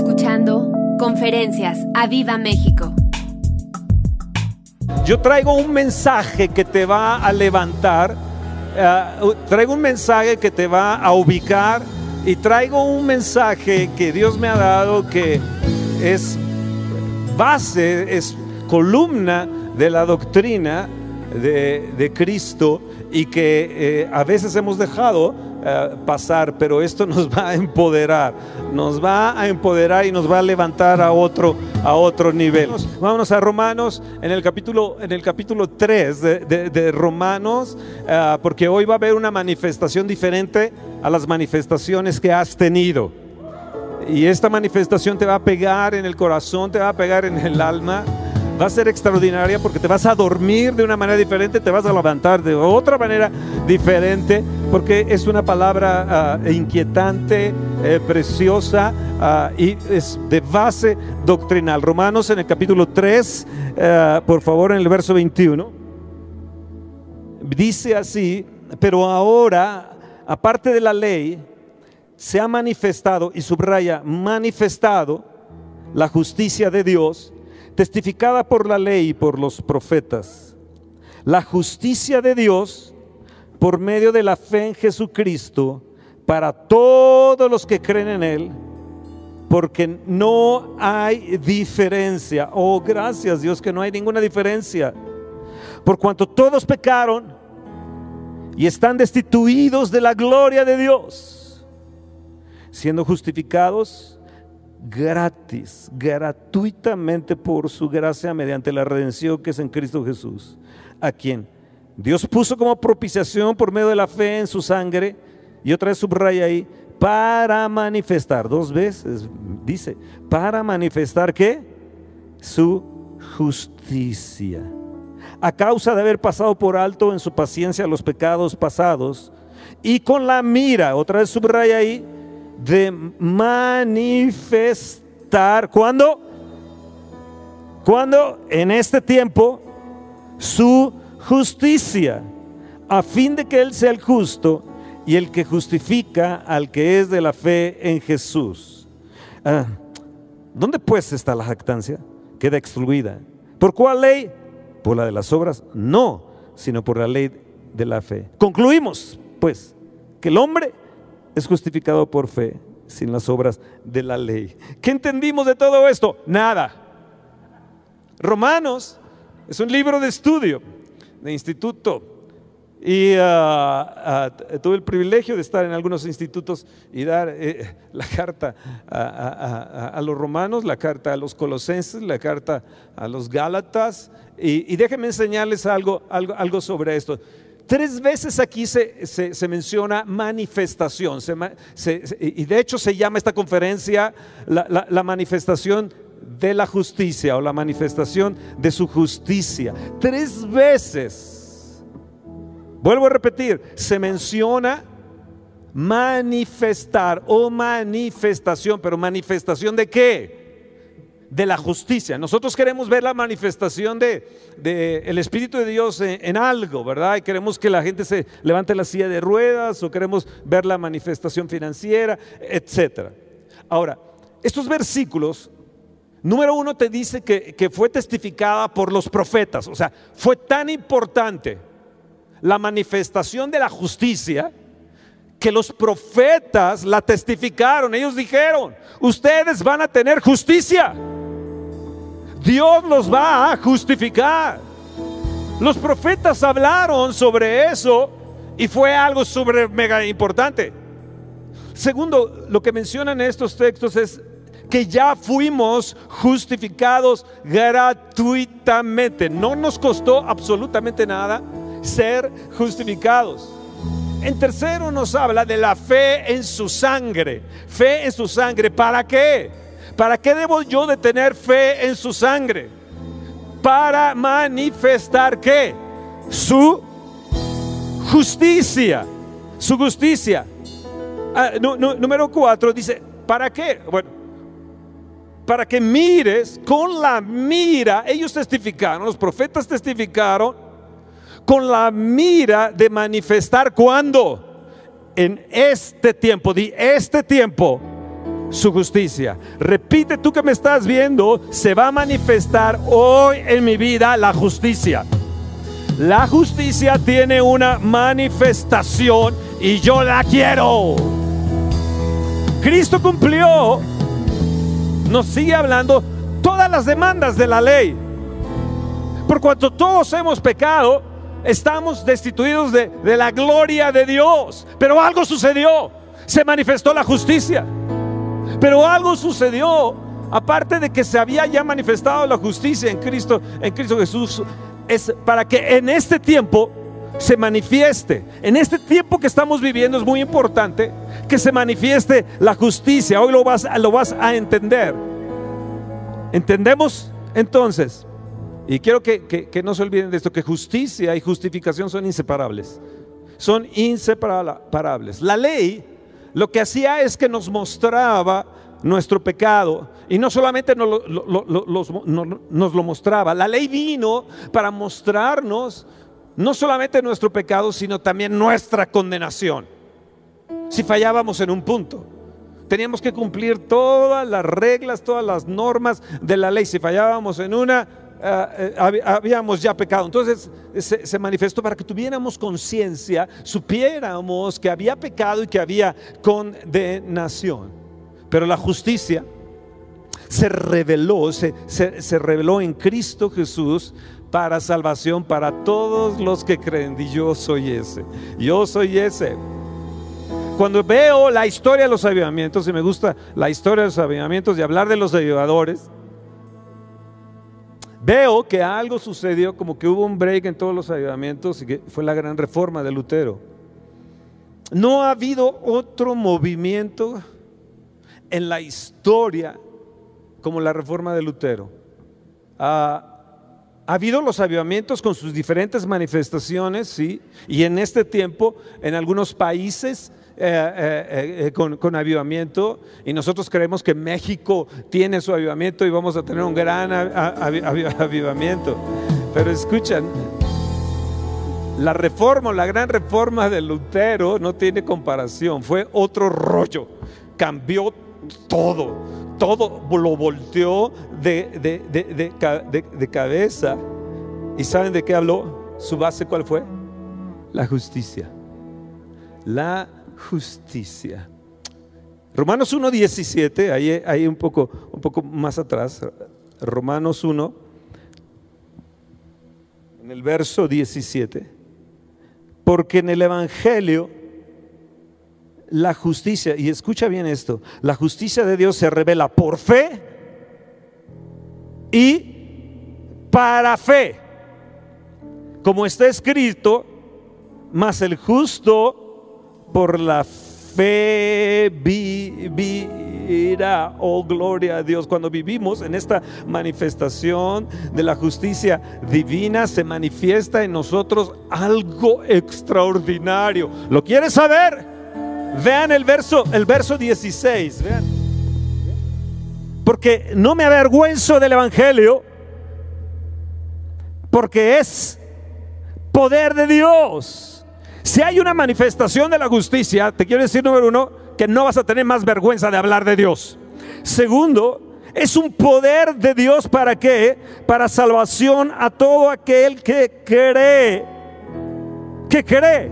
escuchando Conferencias a Viva México. Yo traigo un mensaje que te va a levantar, eh, traigo un mensaje que te va a ubicar y traigo un mensaje que Dios me ha dado que es base, es columna de la doctrina de, Cristo y que eh, a veces hemos dejado eh, pasar, pero esto nos va a empoderar, nos va a empoderar y nos va a levantar a otro, a otro nivel. Vámonos a Romanos en el capítulo, en el capítulo 3 de, de, Romanos, eh, porque hoy va a haber una manifestación diferente a las manifestaciones que has tenido. Y esta manifestación te va a pegar en el corazón, te va a pegar en el alma va a ser extraordinaria porque te vas a dormir de una manera diferente, te vas a levantar de otra manera diferente, porque es una palabra ah, inquietante, eh, preciosa ah, y es de base doctrinal. Romanos en el capítulo 3, eh, por favor, en el verso 21, dice así, pero ahora, aparte de la ley, se ha manifestado, y subraya, manifestado la justicia de Dios testificada por la ley y por los profetas. La justicia de Dios por medio de la fe en Jesucristo para todos los que creen en Él, porque no hay diferencia. Oh, gracias Dios que no hay ninguna diferencia. Por cuanto todos pecaron y están destituidos de la gloria de Dios, siendo justificados gratis, gratuitamente por su gracia mediante la redención que es en Cristo Jesús, a quien Dios puso como propiciación por medio de la fe en su sangre, y otra vez subraya ahí, para manifestar, dos veces dice, para manifestar qué? Su justicia. A causa de haber pasado por alto en su paciencia los pecados pasados, y con la mira, otra vez subraya ahí, de manifestar. ¿Cuándo? Cuando en este tiempo su justicia, a fin de que Él sea el justo y el que justifica al que es de la fe en Jesús. Ah, ¿Dónde pues está la jactancia? Queda excluida. ¿Por cuál ley? ¿Por la de las obras? No, sino por la ley de la fe. Concluimos, pues, que el hombre es justificado por fe sin las obras de la ley. ¿Qué entendimos de todo esto? Nada. Romanos es un libro de estudio, de instituto. Y ah, tuve el privilegio de estar en algunos institutos y dar eh, la carta a, los romanos, la carta a los colosenses, la carta a los gálatas. Y, y déjenme enseñarles algo, algo, algo sobre esto. Tres veces aquí se, menciona manifestación, y de hecho se llama esta conferencia la, manifestación de la justicia o la manifestación de su justicia. Tres veces, vuelvo a repetir, se menciona manifestar o manifestación, pero manifestación de qué? De la justicia. Nosotros queremos ver la manifestación de, el Espíritu de Dios en, algo, ¿verdad? Y queremos que la gente se levante la silla de ruedas o queremos ver la manifestación financiera, etc. Ahora, estos versículos, número uno te dice que, que fue testificada por los profetas, o sea, fue tan importante la manifestación de la justicia que los profetas la testificaron. Ellos dijeron, ustedes van a tener justicia. Dios los va a justificar. Los profetas hablaron sobre eso y fue algo sobre mega importante. Segundo, lo que mencionan estos textos es que ya fuimos justificados gratuitamente. No nos costó absolutamente nada ser justificados. En tercero nos habla de la fe en su sangre. Fe en su sangre. ¿Para qué? ¿Para qué debo yo de tener fe en su sangre? Para manifestar qué? Su justicia. Su justicia. Ah, número cuatro dice, ¿para qué? Bueno, para que mires con la mira, ellos testificaron, los profetas testificaron, con la mira de manifestar cuando en este tiempo, di este tiempo, su justicia. Repite tú que me estás viendo, se va a manifestar hoy en mi vida la justicia. La justicia tiene una manifestación y yo la quiero. Cristo cumplió, nos sigue hablando todas las demandas de la ley. Por cuanto todos hemos pecado, estamos destituidos de, de la gloria de Dios. Pero algo sucedió, se manifestó la justicia. Pero algo sucedió, aparte de que se había ya manifestado la justicia en Cristo, en Cristo Jesús, es para que en este tiempo se manifieste. En este tiempo que estamos viviendo es muy importante que se manifieste la justicia. Hoy lo vas, lo vas a entender. ¿Entendemos? Entonces, y quiero que, que, no se olviden de esto, que justicia y justificación son inseparables. Son inseparables. La ley lo que hacía es que nos mostraba nuestro pecado. Y no solamente nos lo, mostraba, la ley vino para mostrarnos no solamente nuestro pecado, sino también nuestra condenación. Si fallábamos en un punto, teníamos que cumplir todas las reglas, todas las normas de la ley. Si fallábamos en una, eh, eh, habíamos ya pecado. Entonces se, manifestó para que tuviéramos conciencia, supiéramos que había pecado y que había condenación. Pero la justicia se reveló, se, se reveló en Cristo Jesús para salvación para todos los que creen. Y yo soy ese, yo soy ese. Cuando veo la historia de los avivamientos, y me gusta la historia de los avivamientos y hablar de los avivadores, veo que algo sucedió, como que hubo un break en todos los avivamientos y que fue la gran reforma de Lutero. No ha habido otro movimiento en la historia como la reforma de Lutero. ha habido los avivamientos con sus diferentes manifestaciones, sí, y en este tiempo en algunos países eh, eh, eh, con, avivamiento y nosotros creemos que México tiene su avivamiento y vamos a tener un gran avivamiento. Pero escuchan, la reforma, la gran reforma de Lutero no tiene comparación, fue otro rollo, cambió todo, todo lo volteó de, de cabeza. ¿Y saben de qué habló? ¿Su base cuál fue? La justicia. La justicia. Romanos 1.17, ahí, ahí un, poco, un poco más atrás, Romanos 1, en el verso 17, porque en el Evangelio la justicia, y escucha bien esto, la justicia de Dios se revela por fe y para fe, como está escrito, mas el justo por la fe vivirá. Oh, gloria a Dios. Cuando vivimos en esta manifestación de la justicia divina, se manifiesta en nosotros algo extraordinario. ¿Lo quieres saber? Vean el verso, el verso 16. Vean. Porque no me avergüenzo del Evangelio, porque es poder de Dios si hay una manifestación de la justicia, te quiero decir, número uno, que no vas a tener más vergüenza de hablar de Dios. Segundo, es un poder de Dios para qué? Para salvación a todo aquel que cree. Que cree.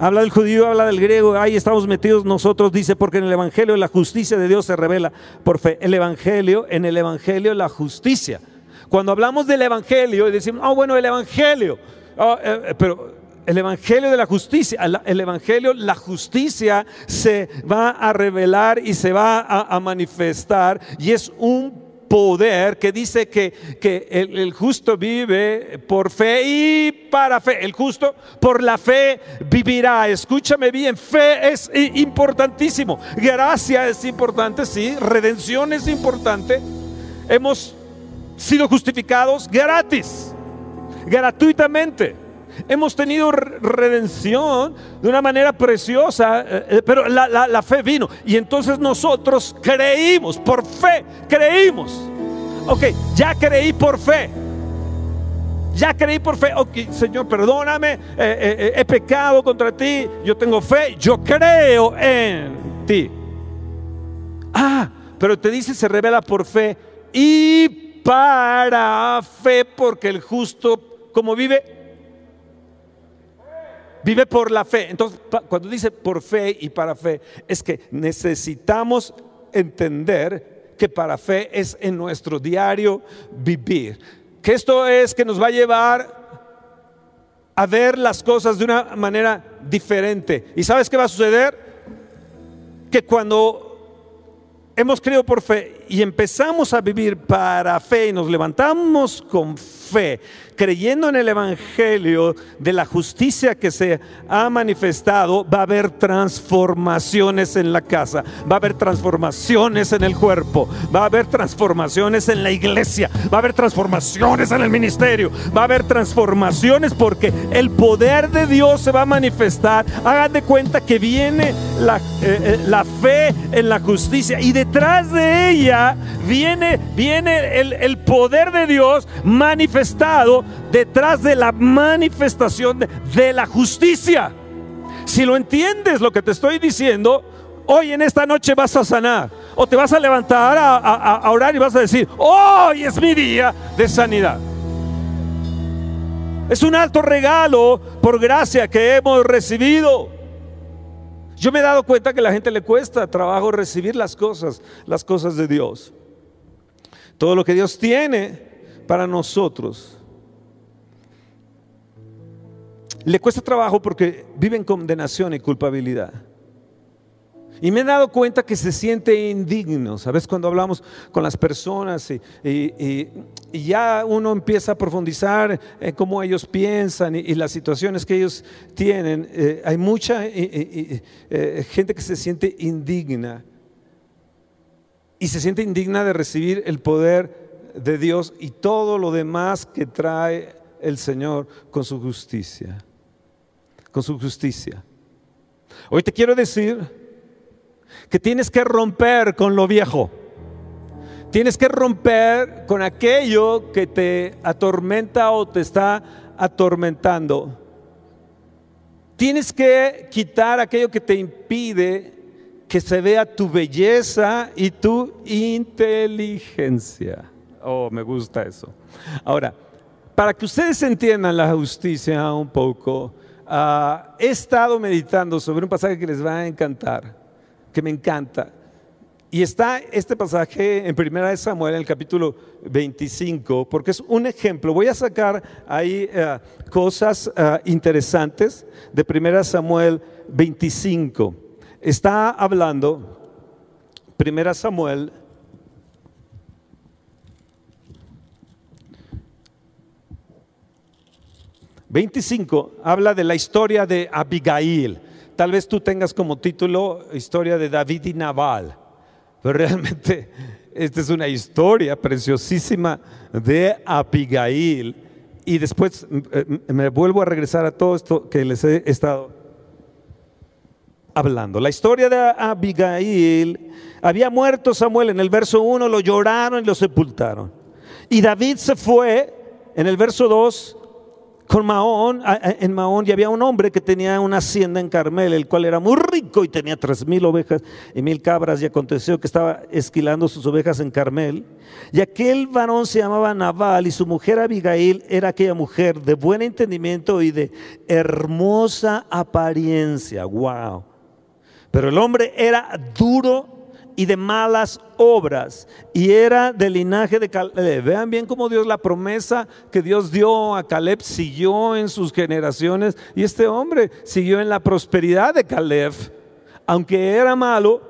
Habla del judío, habla del griego, ahí estamos metidos nosotros, dice, porque en el Evangelio la justicia de Dios se revela por fe. El Evangelio, en el Evangelio la justicia. Cuando hablamos del Evangelio y decimos, oh bueno, el Evangelio, oh, eh, eh, pero el Evangelio de la justicia, el Evangelio, la justicia se va a revelar y se va a, manifestar y es un poder que dice que, que el, el, justo vive por fe y para fe. El justo por la fe vivirá. Escúchame bien, fe es importantísimo. Gracia es importante, sí. Redención es importante. Hemos sido justificados gratis, gratuitamente hemos tenido redención de una manera preciosa, eh, eh, pero la, fe vino. Y entonces nosotros creímos, por fe, creímos. Ok, ya creí por fe. Ya creí por fe. Ok, Señor, perdóname, eh, he pecado contra ti, yo tengo fe, yo creo en ti. Ah, pero te dice se revela por fe y para fe, porque el justo, ¿cómo vive? Vive por la fe. Entonces, cuando dice por fe y para fe, es que necesitamos entender que para fe es en nuestro diario vivir. Que esto es que nos va a llevar a ver las cosas de una manera diferente. ¿Y sabes qué va a suceder? Que cuando hemos creído por fe y empezamos a vivir para fe y nos levantamos con fe, creyendo en el Evangelio de la justicia que se ha manifestado, va a haber transformaciones en la casa, va a haber transformaciones en el cuerpo, va a haber transformaciones en la iglesia, va a haber transformaciones en el ministerio, va a haber transformaciones porque el poder de Dios se va a manifestar. Hagan de cuenta que viene la, eh, eh, la fe en la justicia y detrás de ella viene, viene el, el poder de Dios manifestado detrás de la manifestación de, la justicia. Si lo entiendes lo que te estoy diciendo, hoy en esta noche vas a sanar. O te vas a levantar a, orar y vas a decir, hoy es mi día de sanidad. Es un alto regalo por gracia que hemos recibido. Yo me he dado cuenta que a la gente le cuesta trabajo recibir las cosas, las cosas de Dios. Todo lo que Dios tiene para nosotros le cuesta trabajo porque vive en condenación y culpabilidad. Y me he dado cuenta que se siente indigno. ¿Sabes? Cuando hablamos con las personas y, ya uno empieza a profundizar en cómo ellos piensan y, las situaciones que ellos tienen, eh, hay mucha eh, gente que se siente indigna. Y se siente indigna de recibir el poder de Dios y todo lo demás que trae el Señor con su justicia con su justicia. Hoy te quiero decir que tienes que romper con lo viejo. Tienes que romper con aquello que te atormenta o te está atormentando. Tienes que quitar aquello que te impide que se vea tu belleza y tu inteligencia. Oh, me gusta eso. Ahora, para que ustedes entiendan la justicia un poco, Ah, he estado meditando sobre un pasaje que les va a encantar, que me encanta. Y está este pasaje en Primera Samuel, en el capítulo 25, porque es un ejemplo. Voy a sacar ahí eh, cosas eh, interesantes de Primera Samuel 25. Está hablando Primera Samuel 25 habla de la historia de Abigail. Tal vez tú tengas como título historia de David y Naval, pero realmente esta es una historia preciosísima de Abigail. Y después eh, me vuelvo a regresar a todo esto que les he estado hablando. La historia de Abigail, había muerto Samuel en el verso 1, lo lloraron y lo sepultaron. Y David se fue en el verso 2 con Maón, en Maón ya había un hombre que tenía una hacienda en Carmel, el cual era muy rico y tenía tres mil ovejas y mil cabras, y aconteció que estaba esquilando sus ovejas en Carmel. Y aquel varón se llamaba Naval y su mujer Abigail era aquella mujer de buen entendimiento y de hermosa apariencia. Wow. Pero el hombre era duro y de malas obras. Y era del linaje de Caleb. Vean bien cómo Dios, la promesa que Dios dio a Caleb siguió en sus generaciones. Y este hombre siguió en la prosperidad de Caleb. Aunque era malo,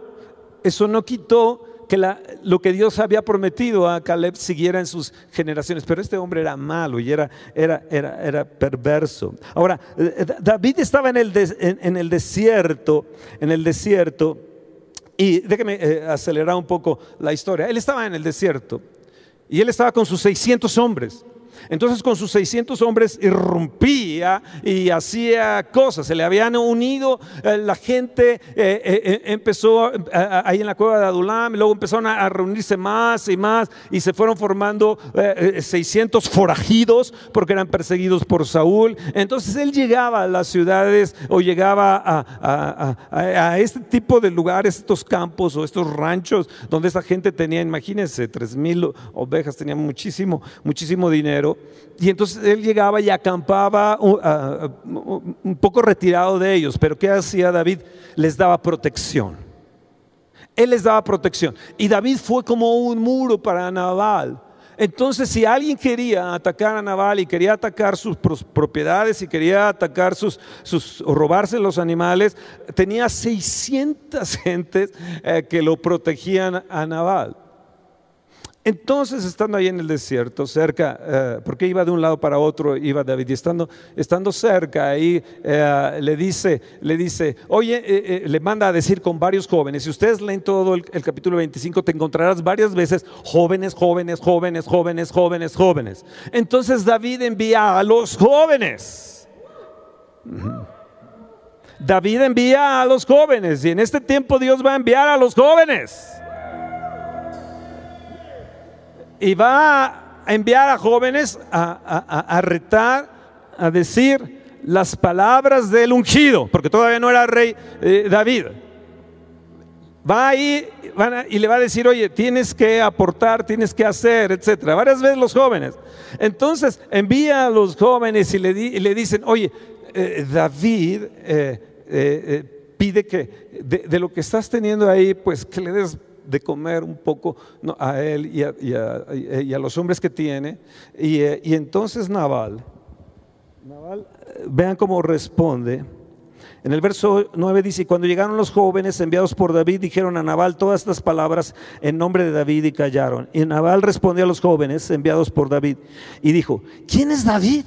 eso no quitó que lo que Dios había prometido a Caleb siguiera en sus generaciones. Pero este hombre era malo y era, era, era, era perverso. Ahora, eh, David estaba en el, en el desierto, en el desierto y déjeme eh, acelerar un poco la historia. Él estaba en el desierto y él estaba con sus 600 hombres. Entonces con sus 600 hombres irrumpía y hacía cosas. Se le habían unido eh, la gente, eh, eh, empezó ahí en la cueva de Adulam, y luego empezaron a, reunirse más y más y se fueron formando 600 forajidos porque eran perseguidos por Saúl. Entonces él llegaba a las ciudades o llegaba a, este tipo de lugares, estos campos o estos ranchos donde esa gente tenía, imagínense, tres mil ovejas, tenía muchísimo, muchísimo dinero. Y entonces él llegaba y acampaba un poco retirado de ellos. Pero ¿qué hacía David? Les daba protección. Él les daba protección. Y David fue como un muro para Nabal. Entonces, si alguien quería atacar a Nabal y quería atacar sus propiedades y quería atacar sus, sus o robarse los animales, tenía 600 gentes eh, que lo protegían a Nabal. Entonces, estando ahí en el desierto, cerca, eh, porque iba de un lado para otro, iba David, y estando, estando cerca ahí, eh, le, dice, le dice, oye, eh, le manda a decir con varios jóvenes, si ustedes leen todo el, capítulo 25, te encontrarás varias veces jóvenes, jóvenes, jóvenes, jóvenes, jóvenes, jóvenes. Entonces David envía a los jóvenes. David envía a los jóvenes, y en este tiempo Dios va a enviar a los jóvenes y va a enviar a jóvenes a, retar, a decir las palabras del ungido, porque todavía no era rey eh, David. Va ahí y le va a decir, oye, tienes que aportar, tienes que hacer, etcétera. Varias veces los jóvenes. Entonces envía a los jóvenes y le, le dicen, oye, eh, David eh, pide que de, lo que estás teniendo ahí, pues que le des de comer un poco a él y a, los hombres que tiene. Eh, y, entonces Naval, Naval, eh, vean cómo responde. En el verso 9 dice, cuando llegaron los jóvenes enviados por David, dijeron a Naval todas estas palabras en nombre de David y callaron. Y Naval respondió a los jóvenes enviados por David y dijo, ¿quién es David?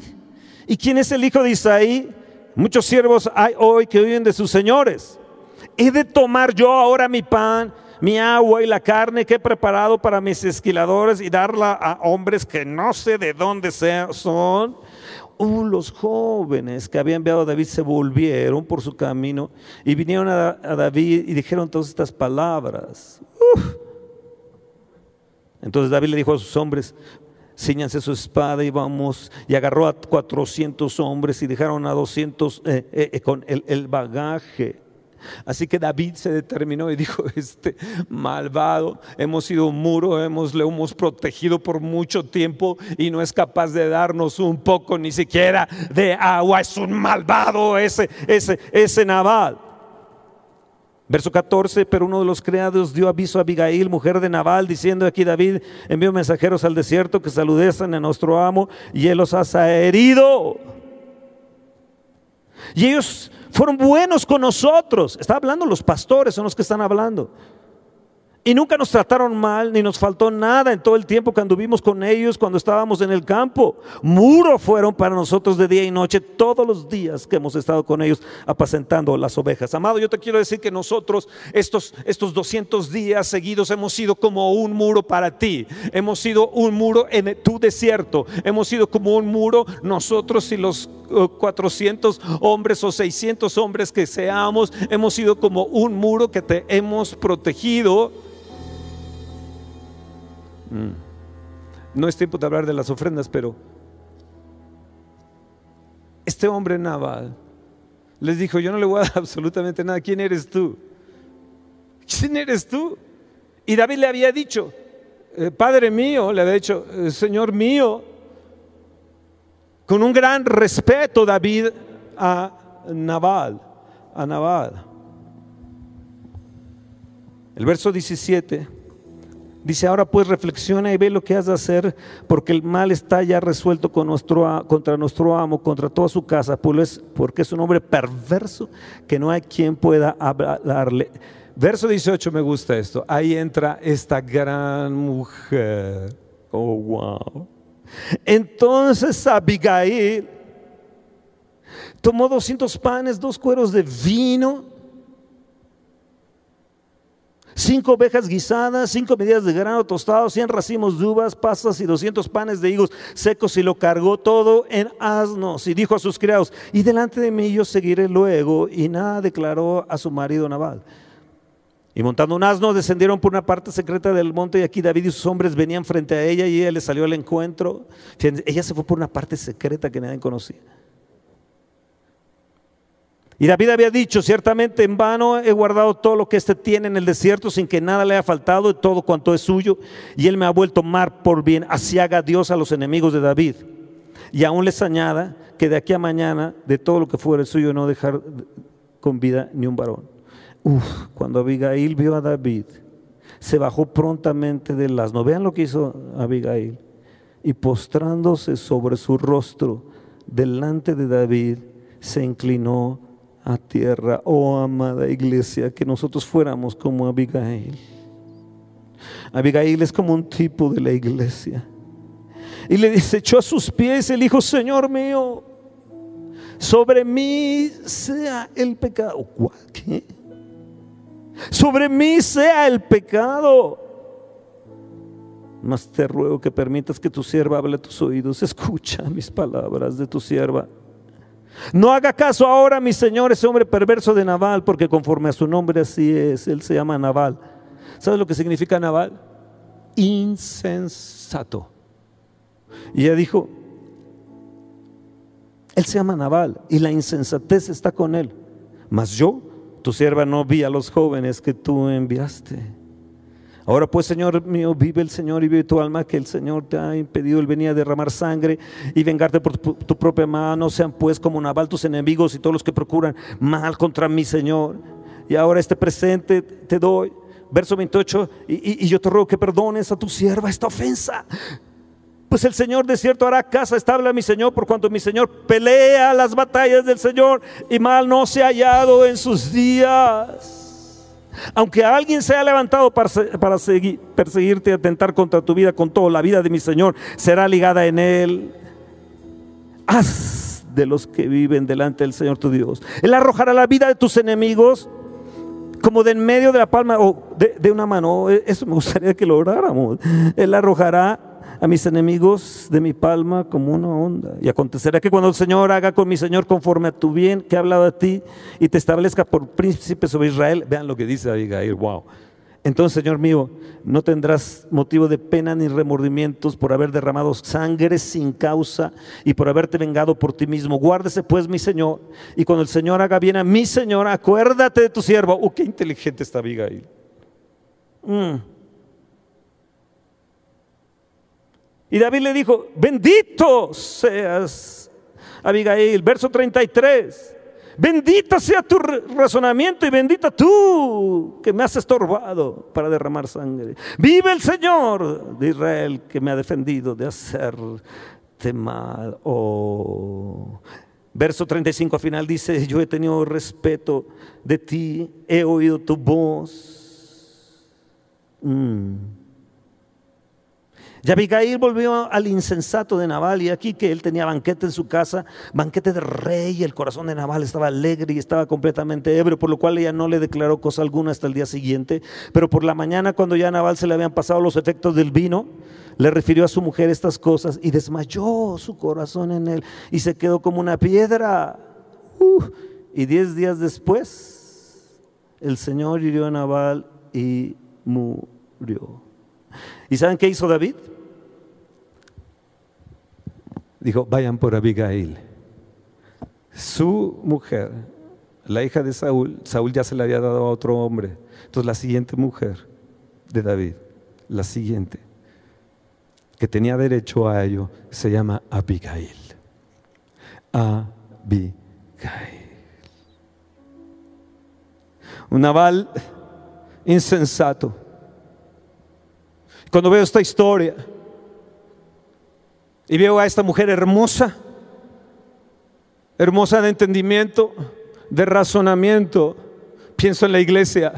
¿Y quién es el hijo de Isaí? Muchos siervos hay hoy que huyen de sus señores. ¿He de tomar yo ahora mi pan mi agua y la carne que he preparado para mis esquiladores y darla a hombres que no sé de dónde son. Uh, los jóvenes que había enviado a David se volvieron por su camino y vinieron a, David y dijeron todas estas palabras. Entonces David le dijo a sus hombres, ciñanse su espada y vamos. Y agarró a 400 hombres y dejaron a 200 eh, eh, con el bagaje. Así que David se determinó y dijo, este malvado, hemos sido un muro, hemos, le hemos protegido por mucho tiempo y no es capaz de darnos un poco ni siquiera de agua. Es un malvado ese, ese, ese Nabal. Verso 14, pero uno de los criados dio aviso a Abigail, mujer de Nabal, diciendo aquí David envió mensajeros al desierto que saludesen a nuestro amo y él los ha herido. Y ellos fueron buenos con nosotros. Está hablando los pastores, son los que están hablando. Y nunca nos trataron mal, ni nos faltó nada en todo el tiempo que anduvimos con ellos cuando estábamos en el campo. Muro fueron para nosotros de día y noche todos los días que hemos estado con ellos apacentando las ovejas. Amado, yo te quiero decir que nosotros estos, estos 200 días seguidos hemos sido como un muro para ti. Hemos sido un muro en tu desierto. Hemos sido como un muro nosotros y los 400 uh, hombres o 600 hombres que seamos. Hemos sido como un muro que te hemos protegido. No es tiempo de hablar de las ofrendas, pero este hombre Naval les dijo, yo no le voy a dar absolutamente nada. ¿Quién eres tú? ¿Quién eres tú? Y David le había dicho, eh, Padre mío, le había dicho, eh, Señor mío, con un gran respeto David a Naval, a Naval. El verso 17 Dice, ahora pues reflexiona y ve lo que has de hacer, porque el mal está ya resuelto con nuestro, contra nuestro amo, contra toda su casa, pues, porque es un hombre perverso que no hay quien pueda hablarle. Verso 18 me gusta esto. Ahí entra esta gran mujer. Oh, wow. Entonces Abigail tomó 200 panes, dos cueros de vino Cinco ovejas guisadas, cinco medidas de grano tostado, cien racimos de uvas, pasas y doscientos panes de higos secos y lo cargó todo en asnos y dijo a sus criados, y delante de mí yo seguiré luego. Y nada declaró a su marido Nabal. Y montando un asno descendieron por una parte secreta del monte y aquí David y sus hombres venían frente a ella y ella le salió al encuentro. Ella se fue por una parte secreta que nadie conocía. Y David había dicho, ciertamente en vano he guardado todo lo que éste tiene en el desierto sin que nada le haya faltado de todo cuanto es suyo. Y él me ha vuelto mar por bien. Así haga Dios a los enemigos de David. Y aún les añada que de aquí a mañana de todo lo que fuera suyo no dejar con vida ni un varón. Uf, cuando Abigail vio a David, se bajó prontamente del asno. Vean lo que hizo Abigail. Y postrándose sobre su rostro delante de David, se inclinó a tierra, oh amada iglesia, que nosotros fuéramos como Abigail. Abigail es como un tipo de la iglesia. Y le dice, echó a sus pies el hijo, Señor mío, sobre mí sea el pecado. ¿Qué? Sobre mí sea el pecado. Mas te ruego que permitas que tu sierva hable a tus oídos. Escucha mis palabras de tu sierva. No haga caso ahora, mi señor, ese hombre perverso de Naval, porque conforme a su nombre así es, él se llama Naval. ¿Sabes lo que significa Naval? Insensato. Y ella dijo, él se llama Naval y la insensatez está con él. Mas yo, tu sierva, no vi a los jóvenes que tú enviaste. Ahora pues, Señor mío, vive el Señor y vive tu alma, que el Señor te ha impedido el venir a derramar sangre y vengarte por tu, propia mano. Sean pues como Naval tus enemigos y todos los que procuran mal contra mí, Señor. Y ahora este presente te doy. Verso 28, y, y yo te ruego que perdones a tu sierva esta ofensa. Pues el Señor de cierto hará casa estable a mi Señor, por cuanto mi Señor pelea las batallas del Señor y mal no se ha hallado en sus días. Aunque alguien se haya levantado para, perseguirte y atentar contra tu vida con todo, la vida de mi Señor será ligada en él. Haz de los que viven delante del Señor tu Dios. Él arrojará la vida de tus enemigos como de en medio de la palma o de, de una mano. Eso me gustaría que lo oráramos. Él arrojará a mis enemigos de mi palma como una onda. Y acontecerá que cuando el Señor haga con mi Señor conforme a tu bien que ha hablado a ti y te establezca por príncipe sobre Israel, vean lo que dice Abigail, wow. Entonces, Señor mío, no tendrás motivo de pena ni remordimientos por haber derramado sangre sin causa y por haberte vengado por ti mismo. Guárdese pues, mi Señor, y cuando el Señor haga bien a mi Señor, acuérdate de tu siervo. Oh, qué inteligente está Abigail. Mm. Y David le dijo, bendito seas, Abigail, verso 33. Bendita sea tu razonamiento y bendita tú que me has estorbado para derramar sangre. Vive el Señor de Israel que me ha defendido de hacerte mal. Oh. Verso 35 al final dice, yo he tenido respeto de ti, he oído tu voz. Mm. Y Abigail volvió al insensato de Nabal y aquí que él tenía banquete en su casa, banquete de rey, el corazón de Nabal estaba alegre y estaba completamente ebrio, por lo cual ella no le declaró cosa alguna hasta el día siguiente. Pero por la mañana cuando ya a Nabal se le habían pasado los efectos del vino, le refirió a su mujer estas cosas y desmayó su corazón en él y se quedó como una piedra. y diez días después, el Señor hirió a Nabal y murió. ¿Y saben qué hizo David? Dijo, vayan por Abigail. Su mujer, la hija de Saúl, Saúl ya se le había dado a otro hombre. Entonces la siguiente mujer de David, la siguiente, que tenía derecho a ello, se llama Abigail. Abigail. Un naval insensato. Cuando veo esta historia, y veo a esta mujer hermosa, hermosa de entendimiento, de razonamiento. Pienso en la iglesia.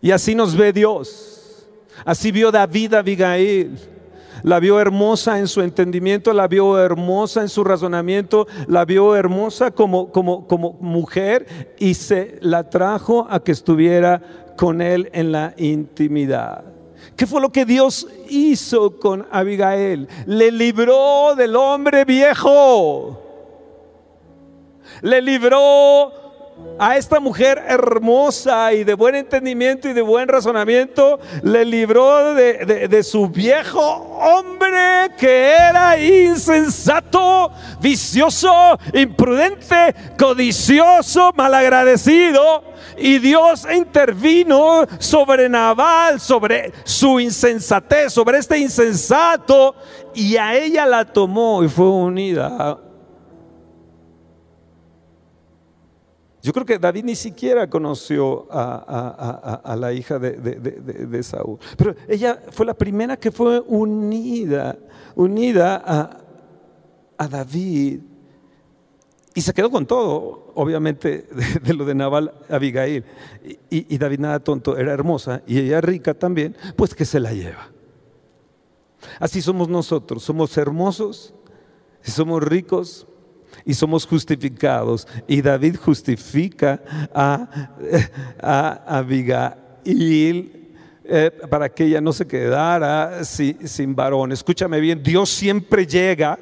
Y así nos ve Dios. Así vio David a Abigail. La vio hermosa en su entendimiento, la vio hermosa en su razonamiento, la vio hermosa como, como, como mujer y se la trajo a que estuviera con él en la intimidad. ¿Qué fue lo que Dios hizo con Abigail? Le libró del hombre viejo. Le libró a esta mujer hermosa y de buen entendimiento y de buen razonamiento, le libró de, su viejo hombre que era insensato, vicioso, imprudente, codicioso, malagradecido. Y Dios intervino sobre Naval, sobre su insensatez, sobre este insensato, y a ella la tomó y fue unida Yo creo que David ni siquiera conoció a, la hija de, Saúl, pero ella fue la primera que fue unida, unida a, David. Y se quedó con todo, obviamente, de, lo de Naval Abigail. Y, y, David nada tonto, era hermosa y ella rica también, pues que se la lleva. Así somos nosotros, somos hermosos, y somos ricos, y somos justificados. Y David justifica a, Abigail. Eh, para que ella no se quedara sin varón. Escúchame bien, Dios siempre llega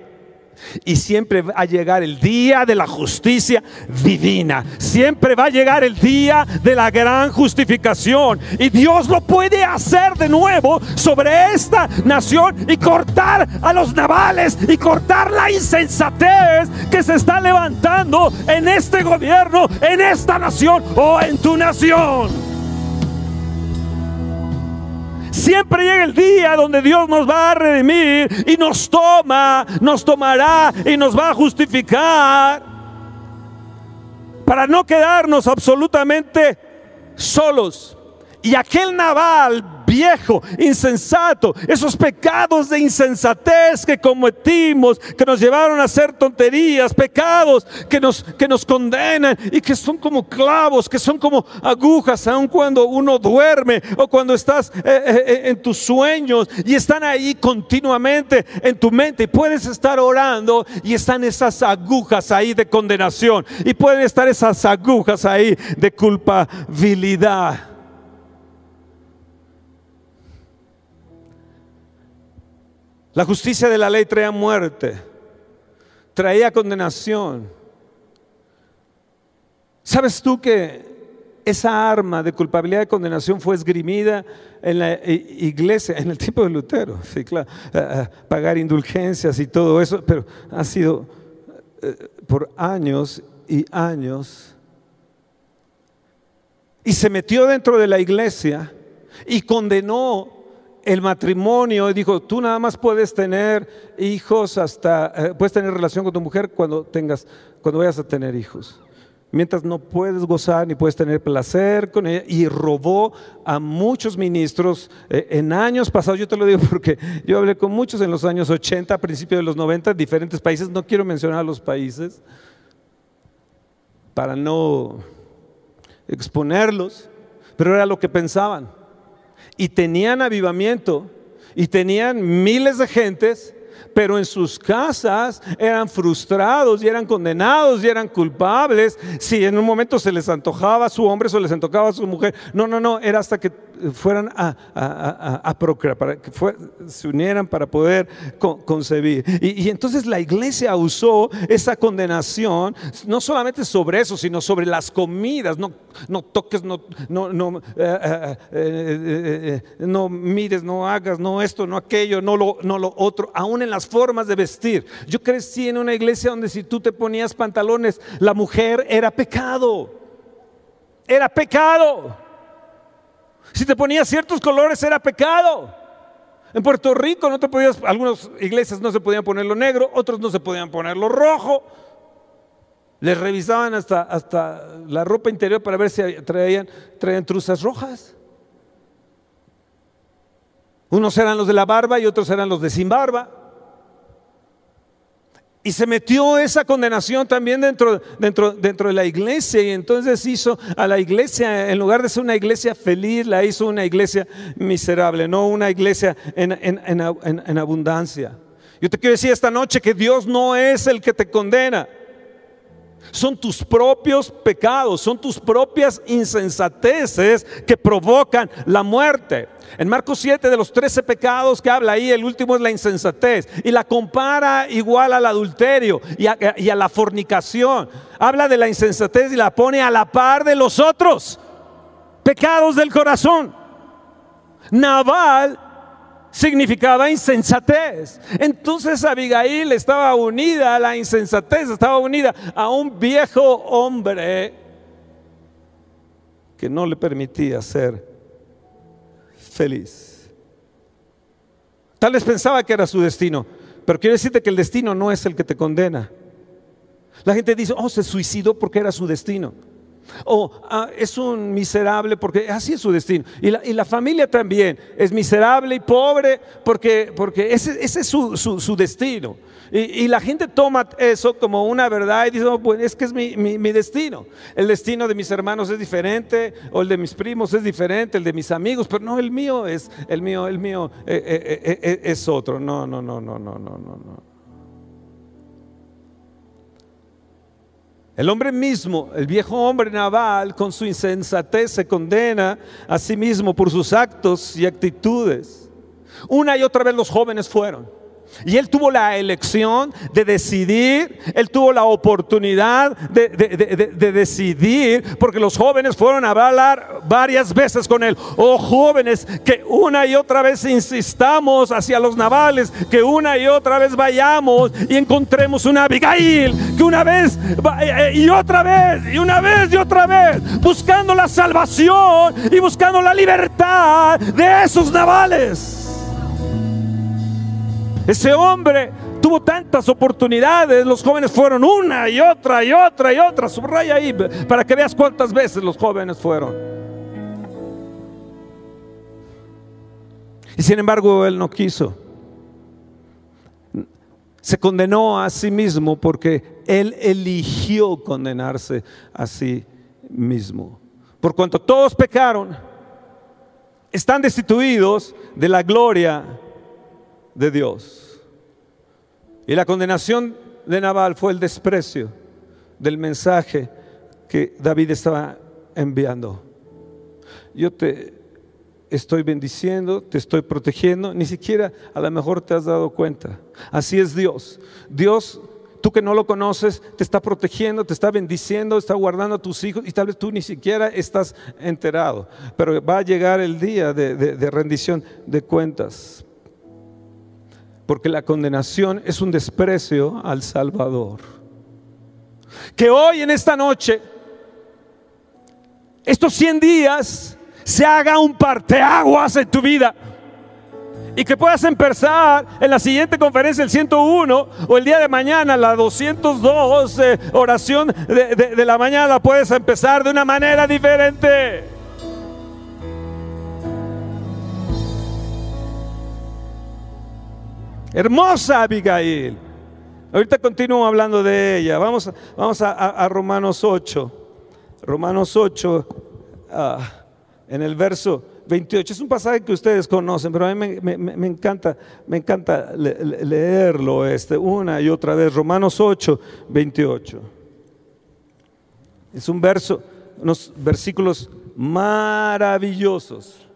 y siempre va a llegar el día de la justicia divina. Siempre va a llegar el día de la gran justificación. Y Dios lo puede hacer de nuevo sobre esta nación y cortar a los navales y cortar la insensatez que se está levantando en este gobierno, en esta nación o en tu nación. Siempre llega el día donde Dios nos va a redimir y nos toma, nos tomará y nos va a justificar para no quedarnos absolutamente solos. Y aquel naval viejo, insensato, esos pecados de insensatez que cometimos, que nos llevaron a hacer tonterías, pecados que nos, que nos condenan y que son como clavos, que son como agujas, aun cuando uno duerme o cuando estás eh, eh, eh, en tus sueños y están ahí continuamente en tu mente. Y puedes estar orando y están esas agujas ahí de condenación y pueden estar esas agujas ahí de culpabilidad. La justicia de la ley traía muerte, traía condenación. ¿Sabes tú que esa arma de culpabilidad y condenación fue esgrimida en la iglesia, en el tiempo de Lutero? Sí, claro, pagar indulgencias y todo eso, pero ha sido eh, por años y años. Y se metió dentro de la iglesia y condenó el matrimonio, dijo, tú nada más puedes tener hijos hasta, eh, puedes tener relación con tu mujer cuando tengas, cuando vayas a tener hijos. Mientras no puedes gozar ni puedes tener placer con ella. Y robó a muchos ministros eh, en años pasados. Yo te lo digo porque yo hablé con muchos en los años 80, a principios de los 90, en diferentes países. No quiero mencionar los países para no exponerlos, pero era lo que pensaban y tenían avivamiento y tenían miles de gentes, pero en sus casas eran frustrados y eran condenados y eran culpables. Si en un momento se les antojaba a su hombre o se les antojaba a su mujer, no, no, no, era hasta que fueran a, procrear, para que se unieran para poder concebir. Y, entonces la iglesia usó esa condenación, no solamente sobre eso, sino sobre las comidas. No, toques, eh, eh, eh, no mires, no hagas, no esto, no aquello, no lo, no lo otro, aún en las formas de vestir. Yo crecí en una iglesia donde si tú te ponías pantalones, la mujer era pecado. Era pecado. Si te ponías ciertos colores era pecado. En Puerto Rico no te podías, algunas iglesias no se podían poner lo negro, otros no se podían poner lo rojo. Les revisaban hasta, hasta la ropa interior para ver si traían, traían truzas rojas. Unos eran los de la barba y otros eran los de sin barba. Y se metió esa condenación también dentro, dentro, dentro de la iglesia y entonces hizo a la iglesia, en lugar de ser una iglesia feliz, la hizo una iglesia miserable, no una iglesia en, en abundancia. Yo te quiero decir esta noche que Dios no es el que te condena. Son tus propios pecados, son tus propias insensateces que provocan la muerte. En Marcos 7, de los 13 pecados que habla ahí, el último es la insensatez. Y la compara igual al adulterio y a, y a la fornicación. Habla de la insensatez y la pone a la par de los otros pecados del corazón. Naval significaba insensatez. Entonces Abigail estaba unida a la insensatez, estaba unida a un viejo hombre que no le permitía ser feliz. Tal vez pensaba que era su destino, pero quiero decirte que el destino no es el que te condena. La gente dice, oh, se suicidó porque era su destino. O ah, es un miserable porque así es su destino. Y la, familia también es miserable y pobre porque, porque ese, es su, destino. Y, la gente toma eso como una verdad y dice, pues es que es mi, destino. El destino de mis hermanos es diferente, o el de mis primos es diferente, el de mis amigos, pero no, el mío es, el mío, el mío eh, eh, eh, es otro. No, no, no, no, no, no, no. El hombre mismo, el viejo hombre naval, con su insensatez se condena a sí mismo por sus actos y actitudes. Una y otra vez los jóvenes fueron. Y él tuvo la elección de decidir, él tuvo la oportunidad de, decidir, porque los jóvenes fueron a hablar varias veces con él. Oh jóvenes, que una y otra vez insistamos hacia los navales, que una y otra vez vayamos y encontremos una Abigail, que una vez eh, eh, y otra vez, y una vez y otra vez, buscando la salvación y buscando la libertad de esos navales. Ese hombre tuvo tantas oportunidades, los jóvenes fueron una y otra y otra y otra. Subraya ahí para que veas cuántas veces los jóvenes fueron. Y sin embargo él no quiso. Se condenó a sí mismo porque él eligió condenarse a sí mismo. Por cuanto todos pecaron, están destituidos de la gloria de Dios. Y la condenación de Nabal fue el desprecio del mensaje que David estaba enviando. Yo te estoy bendiciendo, te estoy protegiendo, ni siquiera a lo mejor te has dado cuenta. Así es Dios. Dios, tú que no lo conoces, te está protegiendo, te está bendiciendo, está guardando a tus hijos y tal vez tú ni siquiera estás enterado. Pero va a llegar el día de, de rendición de cuentas porque la condenación es un desprecio al Salvador. Que hoy en esta noche, estos 100 días, se haga un parteaguas en tu vida. Y que puedas empezar en la siguiente conferencia, el 101, o el día de mañana, la 202 eh, oración de, de la mañana, puedes empezar de una manera diferente. Hermosa Abigail. Ahorita continúo hablando de ella. Vamos, vamos a, Romanos 8. Romanos 8, ah, en el verso 28. Es un pasaje que ustedes conocen, pero a mí me, encanta, me encanta leerlo este, una y otra vez. Romanos 8, 28. Es un verso, unos versículos maravillosos.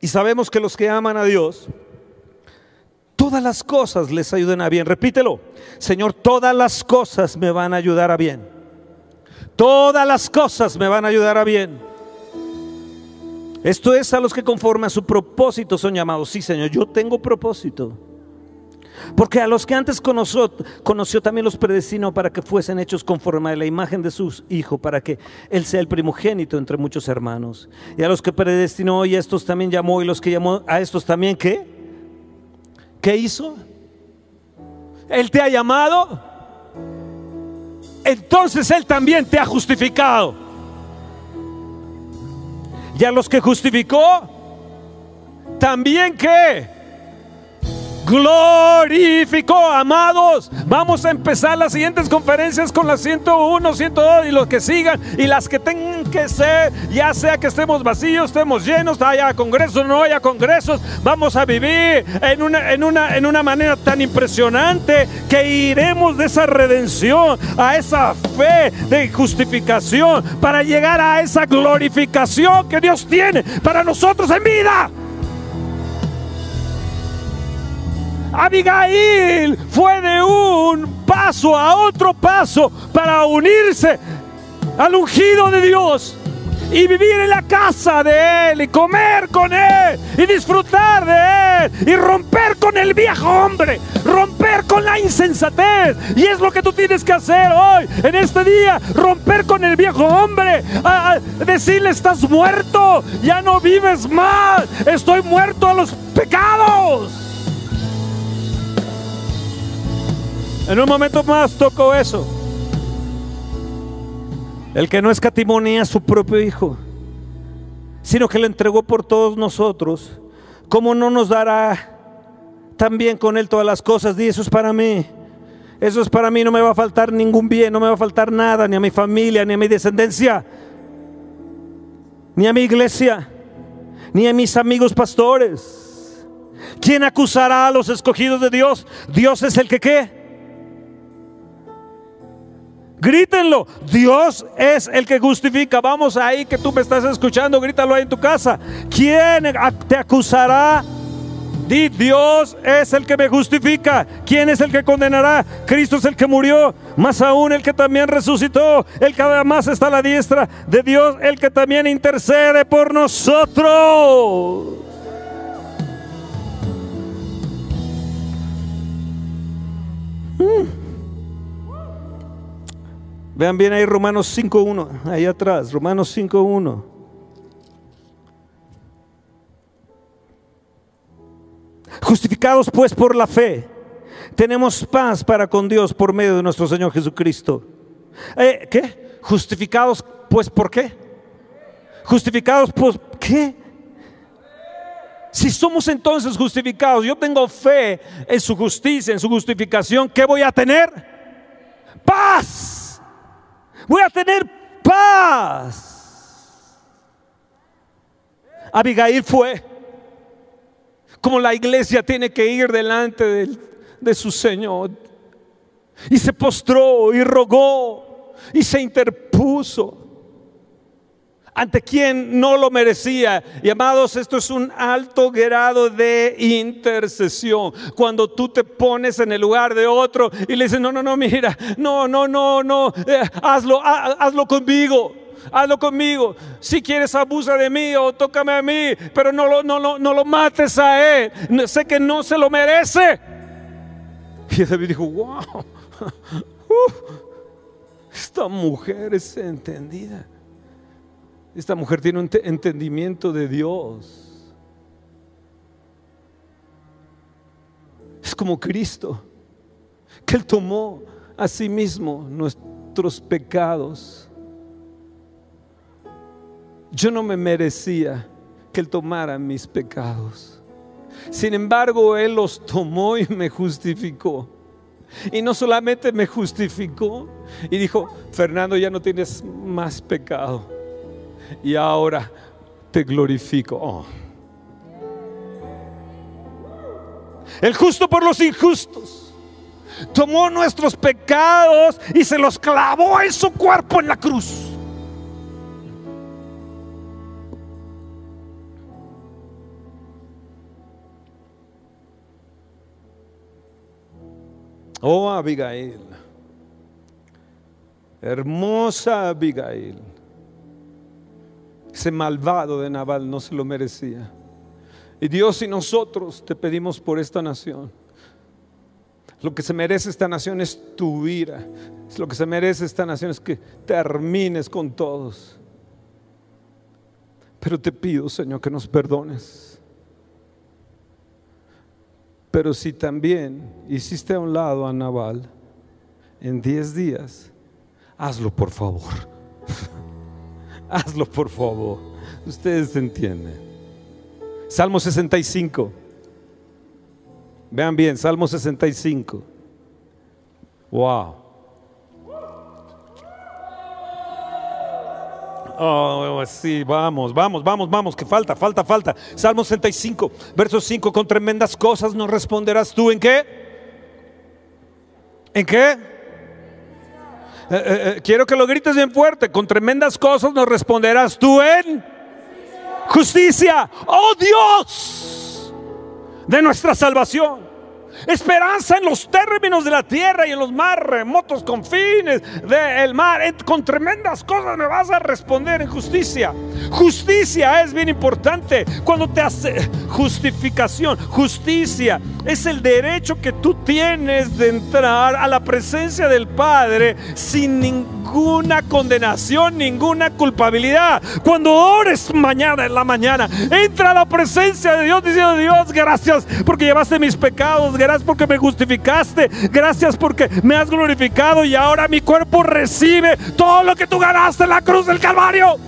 Y sabemos que los que aman a Dios, todas las cosas les ayudan a bien. Repítelo, Señor, todas las cosas me van a ayudar a bien. Todas las cosas me van a ayudar a bien. Esto es a los que conforme a su propósito son llamados. Sí, Señor, yo tengo propósito. Porque a los que antes conoció, conoció también los predestinó para que fuesen hechos conforme a la imagen de su Hijo, para que Él sea el primogénito entre muchos hermanos. Y a los que predestinó y a estos también llamó, y los que llamó a estos también, ¿qué? ¿Qué hizo? Él te ha llamado, entonces Él también te ha justificado. Y a los que justificó, también qué? Glorificó. Amados, vamos a empezar las siguientes conferencias con las 101, 102 y los que sigan y las que tengan que ser, ya sea que estemos vacíos, estemos llenos, haya congresos, no haya congresos, vamos a vivir en una, en una, en una manera tan impresionante que iremos de esa redención a esa fe de justificación para llegar a esa glorificación que Dios tiene para nosotros en vida. Abigail fue de un paso a otro paso para unirse al ungido de Dios y vivir en la casa de Él y comer con Él y disfrutar de Él y romper con el viejo hombre, romper con la insensatez. Y es lo que tú tienes que hacer hoy, en este día, romper con el viejo hombre, decirle estás muerto, ya no vives más, estoy muerto a los pecados. En un momento más toco eso. El que no escatimonía a su propio Hijo, sino que le entregó por todos nosotros, ¿cómo no nos dará también con Él todas las cosas? Y eso es para mí. Eso es para mí, no me va a faltar ningún bien, no me va a faltar nada, ni a mi familia, ni a mi descendencia, ni a mi iglesia, ni a mis amigos pastores. ¿Quién acusará a los escogidos de Dios? Dios es el que qué? Grítenlo. Dios es el que justifica. Vamos ahí que tú me estás escuchando. Grítalo ahí en tu casa. ¿Quién te acusará? Di, Dios es el que me justifica. ¿Quién es el que condenará? Cristo es el que murió. Más aún el que también resucitó. El que además está a la diestra de Dios. El que también intercede por nosotros. Mm. Vean bien ahí Romanos 5.1, ahí atrás, Romanos 5.1. Justificados pues por la fe, tenemos paz para con Dios por medio de nuestro Señor Jesucristo. Eh, ¿Qué? Justificados pues por qué? Justificados por qué? Si somos entonces justificados, yo tengo fe en su justicia, en su justificación, ¿qué voy a tener? Paz voy a tener paz. Abigail fue como la iglesia tiene que ir delante de, su Señor. Y se postró y rogó y se interpuso ante quien no lo merecía. Y amados, esto es un alto grado de intercesión. Cuando tú te pones en el lugar de otro y le dices, no, no, no, mira, no, no, no, no, eh, hazlo, hazlo conmigo. Hazlo conmigo. Si quieres, abusa de mí o tócame a mí, pero no lo, no, no lo mates a él. Sé que no se lo merece. Y David dijo, wow, uh, esta mujer es entendida. Esta mujer tiene un entendimiento de Dios. Es como Cristo, que Él tomó a sí mismo nuestros pecados. Yo no me merecía que Él tomara mis pecados. Sin embargo, Él los tomó y me justificó. Y no solamente me justificó y dijo, Fernando, ya no tienes más pecado y ahora te glorifico. Oh. El justo por los injustos tomó nuestros pecados y se los clavó en su cuerpo en la cruz. Oh Abigail, hermosa Abigail. Ese malvado de Naval no se lo merecía. Y Dios y nosotros te pedimos por esta nación. Lo que se merece esta nación es tu ira. Lo que se merece esta nación es que termines con todos. Pero te pido, Señor, que nos perdones. Pero si también hiciste a un lado a Naval en 10 días, hazlo por favor. Hazlo por favor. Ustedes entienden. Salmo 65. Vean bien, Salmo 65. Wow. Oh, sí, vamos, vamos, vamos, vamos, que falta, falta, falta. Salmo 65, verso 5, con tremendas cosas nos responderás tú. ¿En qué? ¿En qué? Eh, eh, eh, quiero que lo grites bien fuerte. Con tremendas cosas nos responderás tú en justicia. Oh Dios de nuestra salvación. Esperanza en los términos de la tierra y en los más remotos confines del mar. Con tremendas cosas me vas a responder en justicia. Justicia es bien importante. Cuando te hace justificación, justicia es el derecho que tú tienes de entrar a la presencia del Padre sin ninguna condenación, ninguna culpabilidad. Cuando ores mañana en la mañana, entra a la presencia de Dios diciendo, Dios, gracias porque llevaste mis pecados, gracias porque me justificaste, gracias porque me has glorificado y ahora mi cuerpo recibe todo lo que tú ganaste en la cruz del Calvario.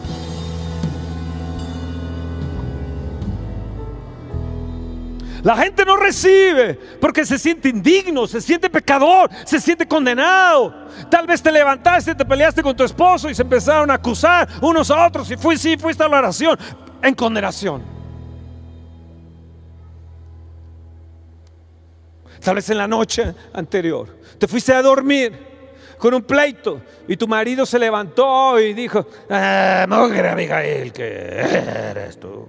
La gente no recibe porque se siente indigno, se siente pecador, se siente condenado. Tal vez te levantaste, te peleaste con tu esposo y se empezaron a acusar unos a otros y fui, sí, fuiste a la oración en condenación. Tal vez en la noche anterior te fuiste a dormir con un pleito y tu marido se levantó y dijo, ah, mujer Miguel, ¿qué eres tú?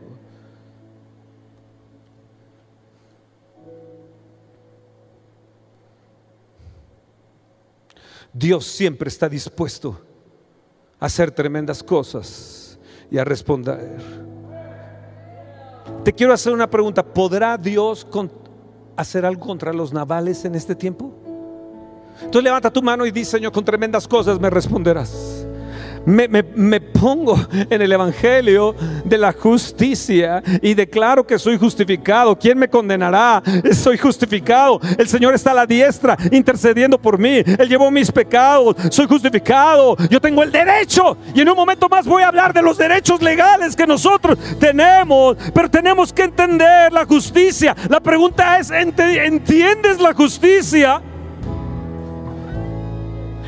Dios siempre está dispuesto a hacer tremendas cosas y a responder. Te quiero hacer una pregunta. ¿Podrá Dios hacer algo contra los navales en este tiempo? Entonces levanta tu mano y dice, Señor, con tremendas cosas me responderás me, pongo en el Evangelio de la justicia y declaro que soy justificado. ¿Quién me condenará? Soy justificado. El Señor está a la diestra intercediendo por mí. Él llevó mis pecados. Soy justificado. Yo tengo el derecho. Y en un momento más voy a hablar de los derechos legales que nosotros tenemos. Pero tenemos que entender la justicia. La pregunta es, ¿entiendes la justicia?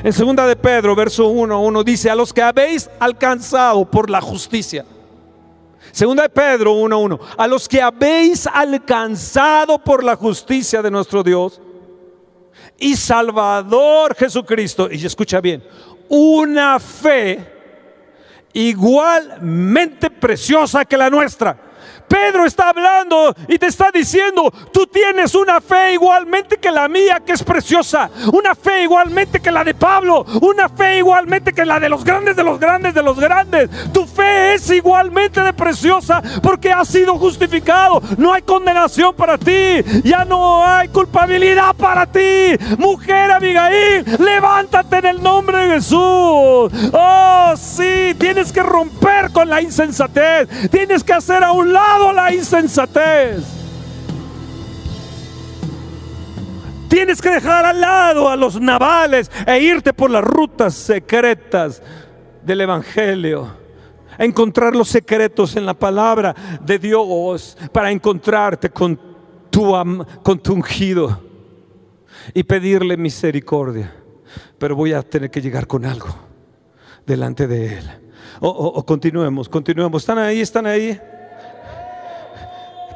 En segunda de Pedro, verso 1, 1 dice, a los que habéis alcanzado por la justicia. Segunda de Pedro 1, 1, a los que habéis alcanzado por la justicia de nuestro Dios y Salvador Jesucristo. Y escucha bien, una fe igualmente preciosa que la nuestra Pedro está hablando y te está diciendo, tú tienes una fe igualmente que la mía, que es preciosa, una fe igualmente que la de Pablo, una fe igualmente que la de los grandes, de los grandes, de los grandes. Tu fe es igualmente de preciosa porque has sido justificado. No hay condenación para ti, ya no hay culpabilidad para ti. Mujer Abigail, levántate en el nombre de Jesús. Oh, sí, tienes que romper con la insensatez, tienes que hacer a un lado la insensatez. Tienes que dejar al lado a los navales e irte por las rutas secretas del Evangelio. encontrar los secretos en la palabra de Dios para encontrarte con tu, ungido y pedirle misericordia. Pero voy a tener que llegar con algo delante de Él. O, continuemos, continuemos. ¿Están ahí? ¿Están ahí?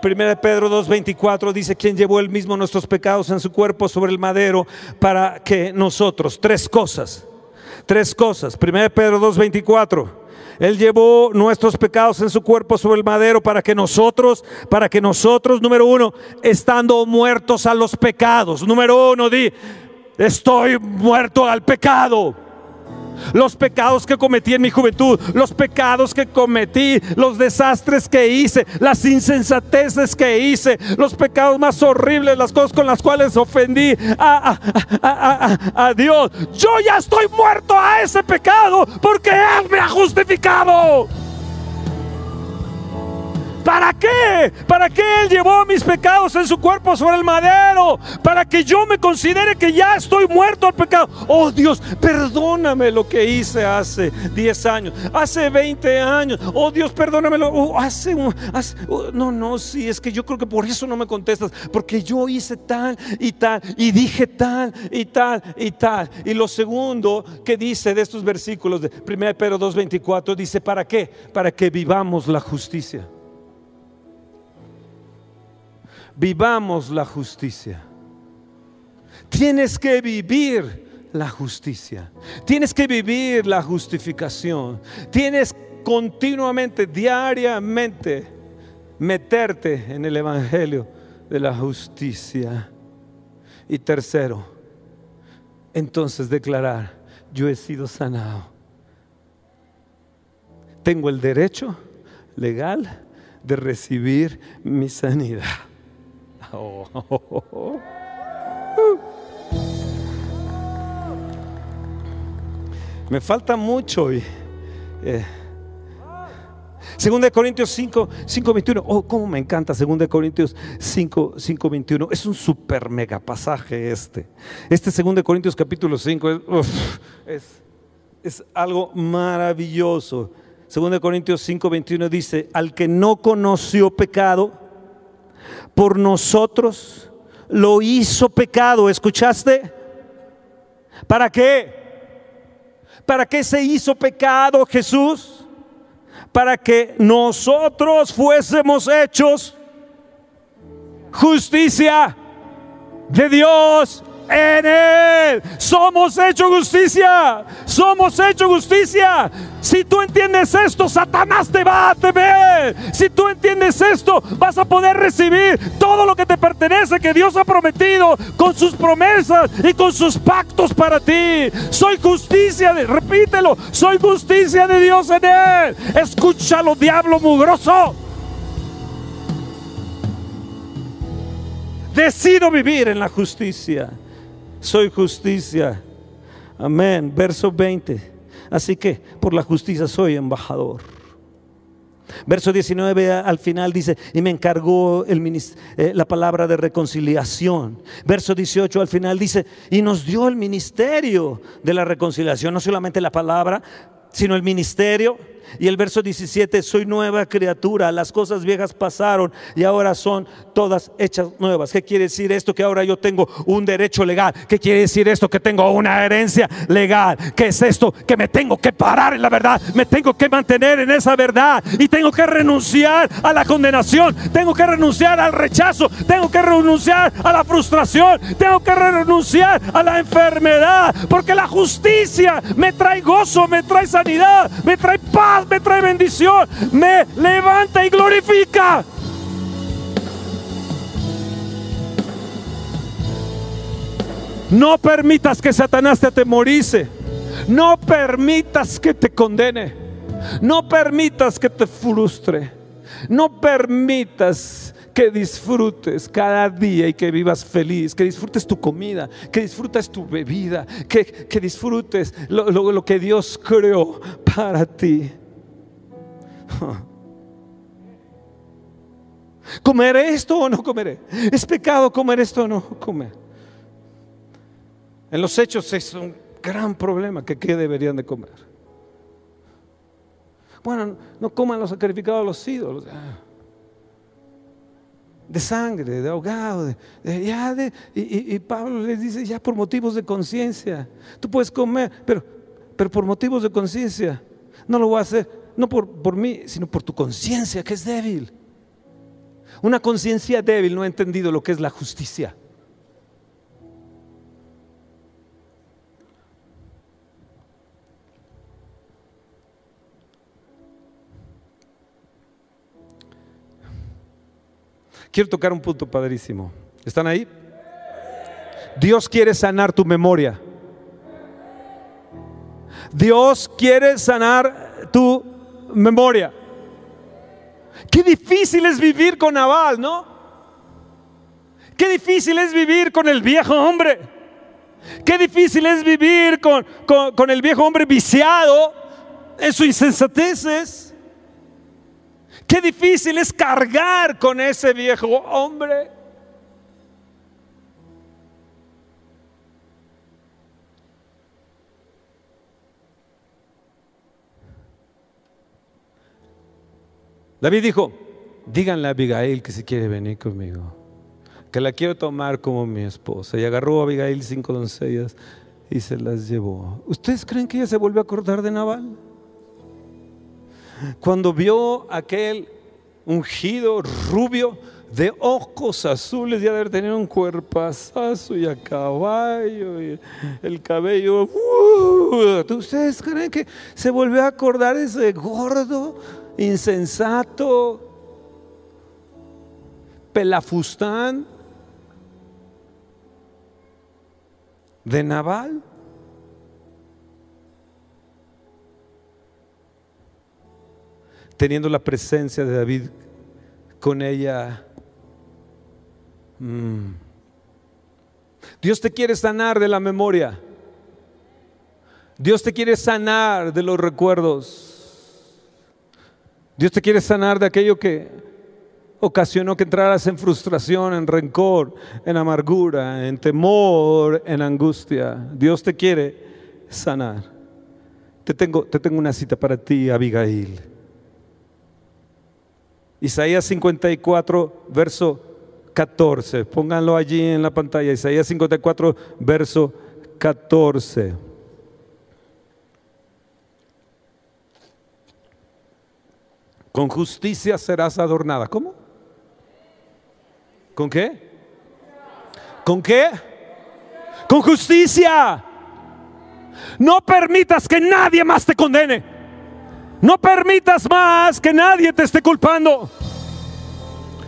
1 Pedro 2.24 dice, quien llevó él mismo nuestros pecados en su cuerpo sobre el madero para que nosotros, tres cosas, tres cosas. 1 Pedro 2.24. Él llevó nuestros pecados en su cuerpo sobre el madero para que nosotros, para que nosotros, número uno, estando muertos a los pecados. Número uno, di, estoy muerto al pecado los pecados que cometí en mi juventud, los pecados que cometí, los desastres que hice, las insensateces que hice, los pecados más horribles, las cosas con las cuales ofendí a, a, Dios. Yo ya estoy muerto a ese pecado porque Él me ha justificado. ¿Para qué? ¿Para qué Él llevó mis pecados en su cuerpo sobre el madero? Para que yo me considere que ya estoy muerto al pecado. Oh Dios, perdóname lo que hice hace 10 años, hace 20 años. Oh Dios, perdónamelo. Oh, hace, hace oh, no, no, sí, es que yo creo que por eso no me contestas, porque yo hice tal y tal y dije tal y tal y tal. Y lo segundo que dice de estos versículos de 1 Pedro 2:24 dice, ¿para qué? Para que vivamos la justicia. Vivamos la justicia. Tienes que vivir la justicia. Tienes que vivir la justificación. Tienes continuamente, diariamente, meterte en el Evangelio de la justicia. Y tercero, entonces declarar, yo he sido sanado. Tengo el derecho legal de recibir mi sanidad. Me falta mucho. Y, eh, Segunda de Corintios 5, 5, 21. Oh, cómo me encanta Segunda de Corintios 5, 5, 21. Es un super mega pasaje este. Este Segunda de Corintios capítulo 5 es, es, algo maravilloso. Segunda de Corintios 5, 21 dice, al que no conoció pecado, por nosotros lo hizo pecado. ¿Escuchaste? ¿Para qué? ¿Para qué se hizo pecado Jesús? Para que nosotros fuésemos hechos justicia de Dios en Él. Somos hecho justicia. Somos hecho justicia. Si tú entiendes esto, Satanás te va a temer. Si tú entiendes esto, vas a poder recibir todo lo que te pertenece, que Dios ha prometido con sus promesas y con sus pactos para ti. Soy justicia, de, repítelo, soy justicia de Dios en Él. Escúchalo, diablo mugroso. Decido vivir en la justicia soy justicia. Amén. Verso 20. Así que por la justicia soy embajador. Verso 19 al final dice, y me encargó el, eh, la palabra de reconciliación. Verso 18 al final dice, y nos dio el ministerio de la reconciliación, no solamente la palabra, sino el ministerio y el verso 17, soy nueva criatura, las cosas viejas pasaron y ahora son todas hechas nuevas. ¿Qué quiere decir esto? Que ahora yo tengo un derecho legal. ¿Qué quiere decir esto? Que tengo una herencia legal. ¿Qué es esto? Que me tengo que parar en la verdad, me tengo que mantener en esa verdad y tengo que renunciar a la condenación, tengo que renunciar al rechazo, tengo que renunciar a la frustración, tengo que renunciar a la enfermedad, porque la justicia me trae gozo, me trae me trae paz me trae bendición, me levanta y glorifica. No permitas que Satanás te atemorice. No permitas que te condene. No permitas que te frustre. No permitas que disfrutes cada día y que vivas feliz, que disfrutes tu comida, que disfrutes tu bebida, que, disfrutes lo que Dios creó para ti. ¿Comeré esto o no comeré? ¿Es pecado comer esto o no comer? En los hechos es un gran problema que qué deberían de comer. Bueno, no coman los sacrificados a los ídolos. De sangre, de ahogado. y, y, Pablo les dice, ya por motivos de conciencia. Tú puedes comer, pero, pero por motivos de conciencia no lo voy a hacer no por, por mí, sino por tu conciencia que es débil. Una conciencia débil no ha entendido lo que es la justicia. Quiero tocar un punto padrísimo. ¿Están ahí? Dios quiere sanar tu memoria. Dios quiere sanar tu memoria. Qué difícil es vivir con Naval, ¿no? Qué difícil es vivir con el viejo hombre. Qué difícil es vivir con, con, el viejo hombre viciado en sus insensateces. Qué difícil es cargar con ese viejo hombre. David dijo, díganle a Abigail que si quiere venir conmigo, que la quiero tomar como mi esposa. Y agarró a Abigail cinco doncellas y se las llevó. ¿Ustedes creen que ella se volvió a acordar de Naval? Cuando vio aquel ungido rubio de ojos azules y haber tenido un cuerpazazo y a caballo y el cabello. Uh, ¿Ustedes creen que se volvió a acordar de ese gordo, insensato, pelafustán de Naval? Teniendo la presencia de David con ella. Mm. Dios te quiere sanar de la memoria. Dios te quiere sanar de los recuerdos. Dios te quiere sanar de aquello que ocasionó que entraras en frustración, en rencor, en amargura, en temor, en angustia. Dios te quiere sanar. Te tengo, te tengo una cita para ti, Abigail. Isaías 54, verso 14. Pónganlo allí en la pantalla. Isaías 54, verso 14. Con justicia serás adornada. ¿Cómo? ¿Con qué? ¿Con qué? Con justicia. No permitas que nadie más te condene. No permitas más que nadie te esté culpando.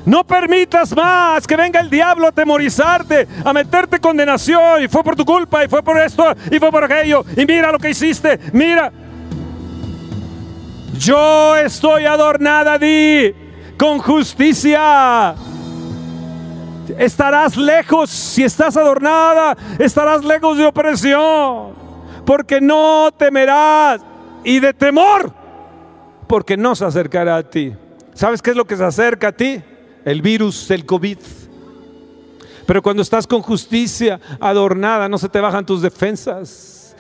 No permitas más que venga el diablo a atemorizarte, a meterte condenación. Y fue por tu culpa, y fue por esto, y fue por aquello. Y mira lo que hiciste, mira. Yo estoy adornada di con justicia. Estarás lejos, si estás adornada, estarás lejos de opresión. Porque no temerás. Y de temor porque no se acercará a ti. ¿Sabes qué es lo que se acerca a ti? El virus, el COVID. Pero cuando estás con justicia adornada, no se te bajan tus defensas.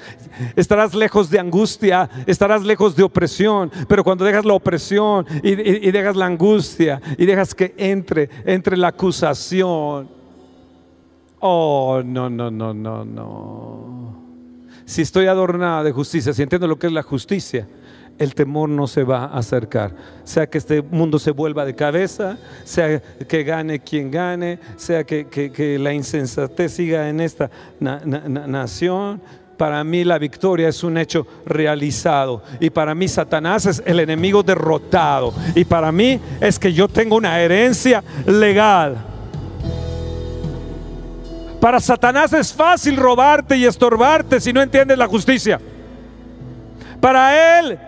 Estarás lejos de angustia, estarás lejos de opresión, pero cuando dejas la opresión y, dejas la angustia y dejas que entre, entre la acusación, oh, no, no, no, no, no. Si estoy adornada de justicia, si entiendo lo que es la justicia, el temor no se va a acercar. Sea que este mundo se vuelva de cabeza, sea que gane quien gane, sea que, la insensatez siga en esta nación. Para mí la victoria es un hecho realizado. Y para mí Satanás es el enemigo derrotado. Y para mí es que yo tengo una herencia legal. Para Satanás es fácil robarte y estorbarte si no entiendes la justicia. Para él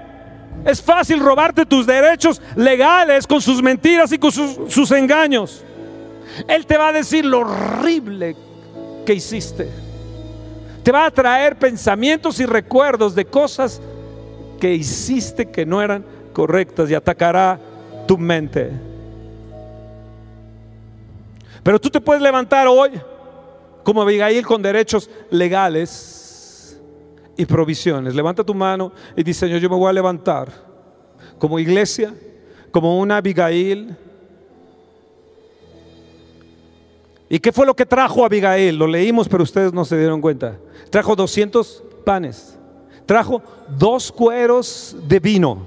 es fácil robarte tus derechos legales con sus mentiras y con sus, engaños. Él te va a decir lo horrible que hiciste. Te va a traer pensamientos y recuerdos de cosas que hiciste que no eran correctas y atacará tu mente. Pero tú te puedes levantar hoy como Abigail con derechos legales y provisiones. Levanta tu mano y dice, Señor, yo me voy a levantar como iglesia, como una Abigail. ¿Y qué fue lo que trajo Abigail? Lo leímos, pero ustedes no se dieron cuenta. Trajo 200 panes. Trajo dos cueros de vino.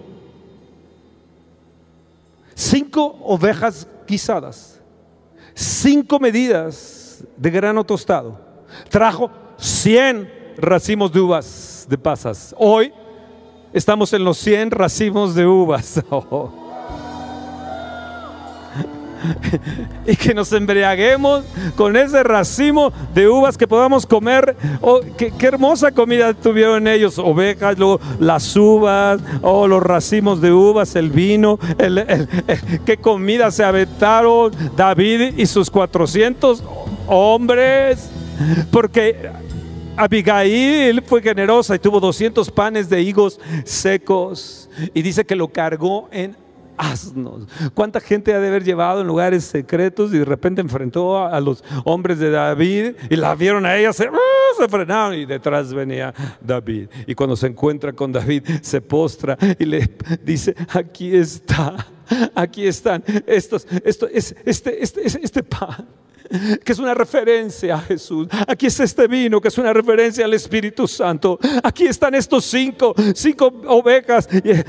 Cinco ovejas guisadas. Cinco medidas de grano tostado. Trajo 100 racimos de uvas de pasas. Hoy estamos en los 100 racimos de uvas. y que nos embriaguemos con ese racimo de uvas que podamos comer. Oh, qué, hermosa comida tuvieron ellos, ovejas, luego las uvas, oh, los racimos de uvas, el vino, qué comida se aventaron David y sus 400 hombres. Porque Abigail fue generosa y tuvo 200 panes de higos secos y dice que lo cargó en asnos. ¿Cuánta gente ha de haber llevado en lugares secretos y de repente enfrentó a, los hombres de David y la vieron a ella, se, ¡ah! se frenaron y detrás venía David. Y cuando se encuentra con David, se postra y le dice, aquí está, aquí están estos, esto, es, este, este, este, este pan que es una referencia a Jesús. Aquí está este vino, que es una referencia al Espíritu Santo. Aquí están estos cinco, cinco ovejas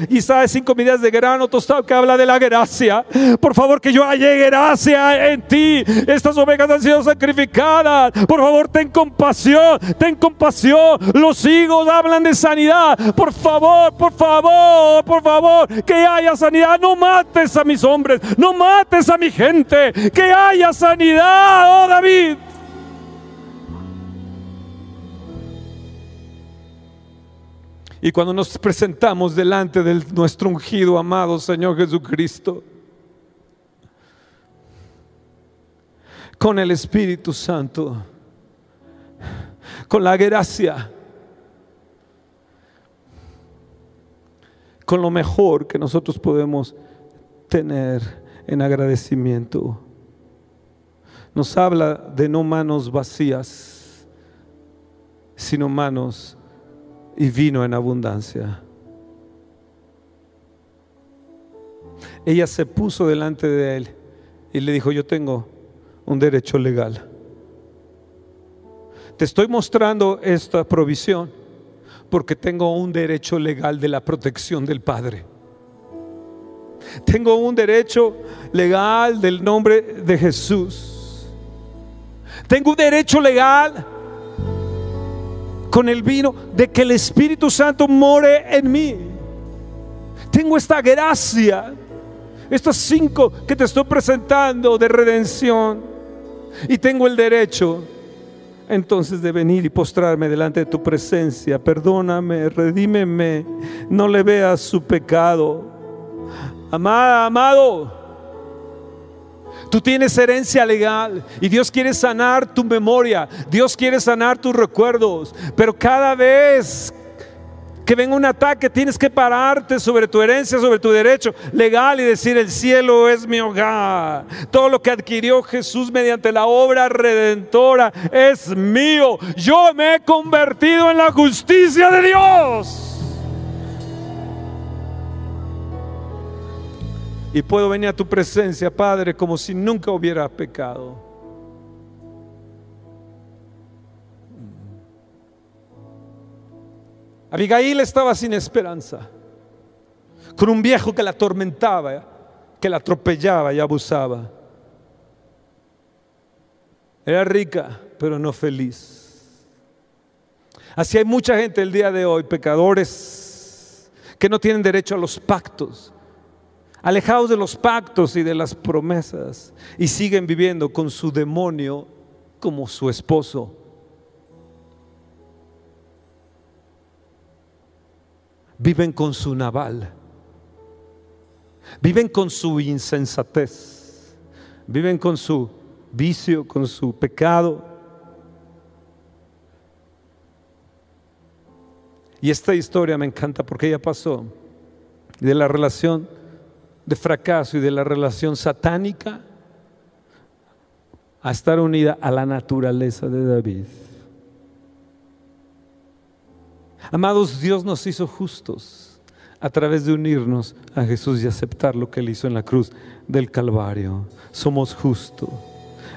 y, sabes, cinco medidas de grano tostado que habla de la gracia. Por favor, que yo haya gracia en ti. Estas ovejas han sido sacrificadas. Por favor, ten compasión, ten compasión. Los higos hablan de sanidad. Por favor, por favor, por favor, que haya sanidad. No mates a mis hombres, no mates a mi gente. Que haya sanidad oh David. Y cuando nos presentamos delante de nuestro ungido, amado Señor Jesucristo, con el Espíritu Santo, con la gracia, con lo mejor que nosotros podemos tener en agradecimiento nos habla de no manos vacías, sino manos y vino en abundancia. Ella se puso delante de él y le dijo, yo tengo un derecho legal. Te estoy mostrando esta provisión porque tengo un derecho legal de la protección del Padre. Tengo un derecho legal del nombre de Jesús. Tengo un derecho legal con el vino de que el Espíritu Santo more en mí. Tengo esta gracia, estos cinco que te estoy presentando de redención. Y tengo el derecho entonces de venir y postrarme delante de tu presencia. Perdóname, redímeme, no le veas su pecado. Amada, amado, Tú tienes herencia legal y Dios quiere sanar tu memoria, Dios quiere sanar tus recuerdos, pero cada vez que venga un ataque tienes que pararte sobre tu herencia, sobre tu derecho legal y decir el cielo es mi hogar. Todo lo que adquirió Jesús mediante la obra redentora es mío. Yo me he convertido en la justicia de Dios. Y puedo venir a tu presencia, Padre, como si nunca hubiera pecado. Abigail estaba sin esperanza, con un viejo que la atormentaba, que la atropellaba y abusaba. Era rica, pero no feliz. Así hay mucha gente el día de hoy, pecadores, que no tienen derecho a los pactos, alejados de los pactos y de las promesas, y siguen viviendo con su demonio como su esposo. Viven con su naval, viven con su insensatez, viven con su vicio, con su pecado. Y esta historia me encanta porque ella pasó de la relación de fracaso y de la relación satánica a estar unida a la naturaleza de David. Amados, Dios nos hizo justos a través de unirnos a Jesús y aceptar lo que Él hizo en la cruz del Calvario. Somos justos.